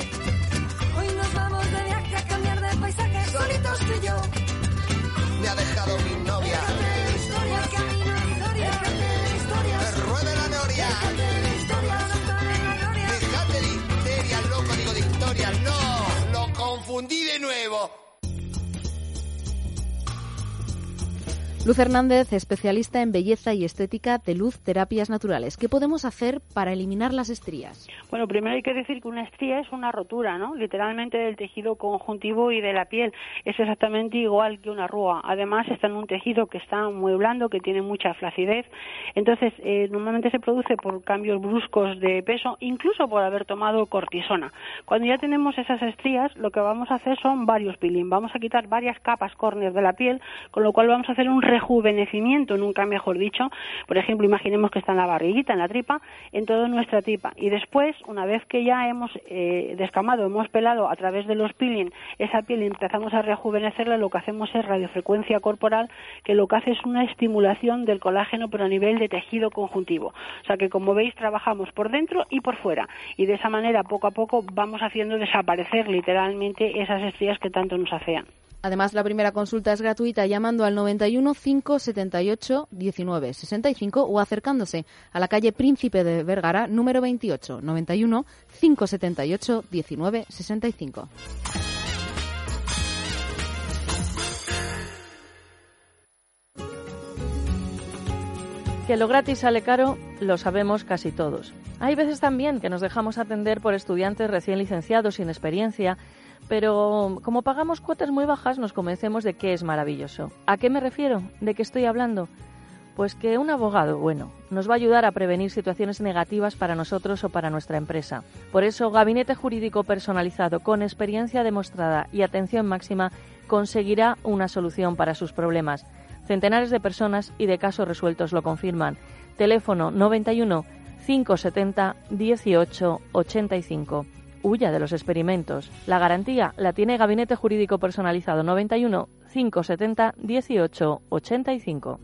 Luz Hernández, especialista en belleza y estética de luz terapias naturales. ¿Qué podemos hacer para eliminar las estrías? Bueno, primero hay que decir que una estría es una rotura, ¿no? Literalmente del tejido conjuntivo y de la piel. Es exactamente igual que una arruga. Además, está en un tejido que está muy blando, que tiene mucha flacidez. Entonces, eh, normalmente se produce por cambios bruscos de peso, incluso por haber tomado cortisona. Cuando ya tenemos esas estrías, lo que vamos a hacer son varios peeling. Vamos a quitar varias capas córneas de la piel, con lo cual vamos a hacer un rejuvenecimiento, nunca mejor dicho. Por ejemplo, imaginemos que está en la barriguita, en la tripa, en toda nuestra tripa. Y después, una vez que ya hemos eh, descamado, hemos pelado a través de los peeling esa piel y empezamos a rejuvenecerla, lo que hacemos es radiofrecuencia corporal, que lo que hace es una estimulación del colágeno, pero a nivel de tejido conjuntivo. O sea que, como veis, trabajamos por dentro y por fuera. Y de esa manera, poco a poco, vamos haciendo desaparecer literalmente esas estrías que tanto nos afean. Además, la primera consulta es gratuita llamando al 91 578 19 65 o acercándose a la calle Príncipe de Vergara, número 28, 91 578 19 65. Que lo gratis sale caro, lo sabemos casi todos. Hay veces también que nos dejamos atender por estudiantes recién licenciados sin experiencia pero como pagamos cuotas muy bajas nos convencemos de que es maravilloso. ¿A qué me refiero? ¿De qué estoy hablando? Pues que un abogado bueno nos va a ayudar a prevenir situaciones negativas para nosotros o para nuestra empresa. Por eso, Gabinete Jurídico Personalizado con experiencia demostrada y atención máxima conseguirá una solución para sus problemas. Centenares de personas y de casos resueltos lo confirman. Teléfono 91 570 18 85 huya de los experimentos. La garantía la tiene Gabinete Jurídico Personalizado 91 570 18 85.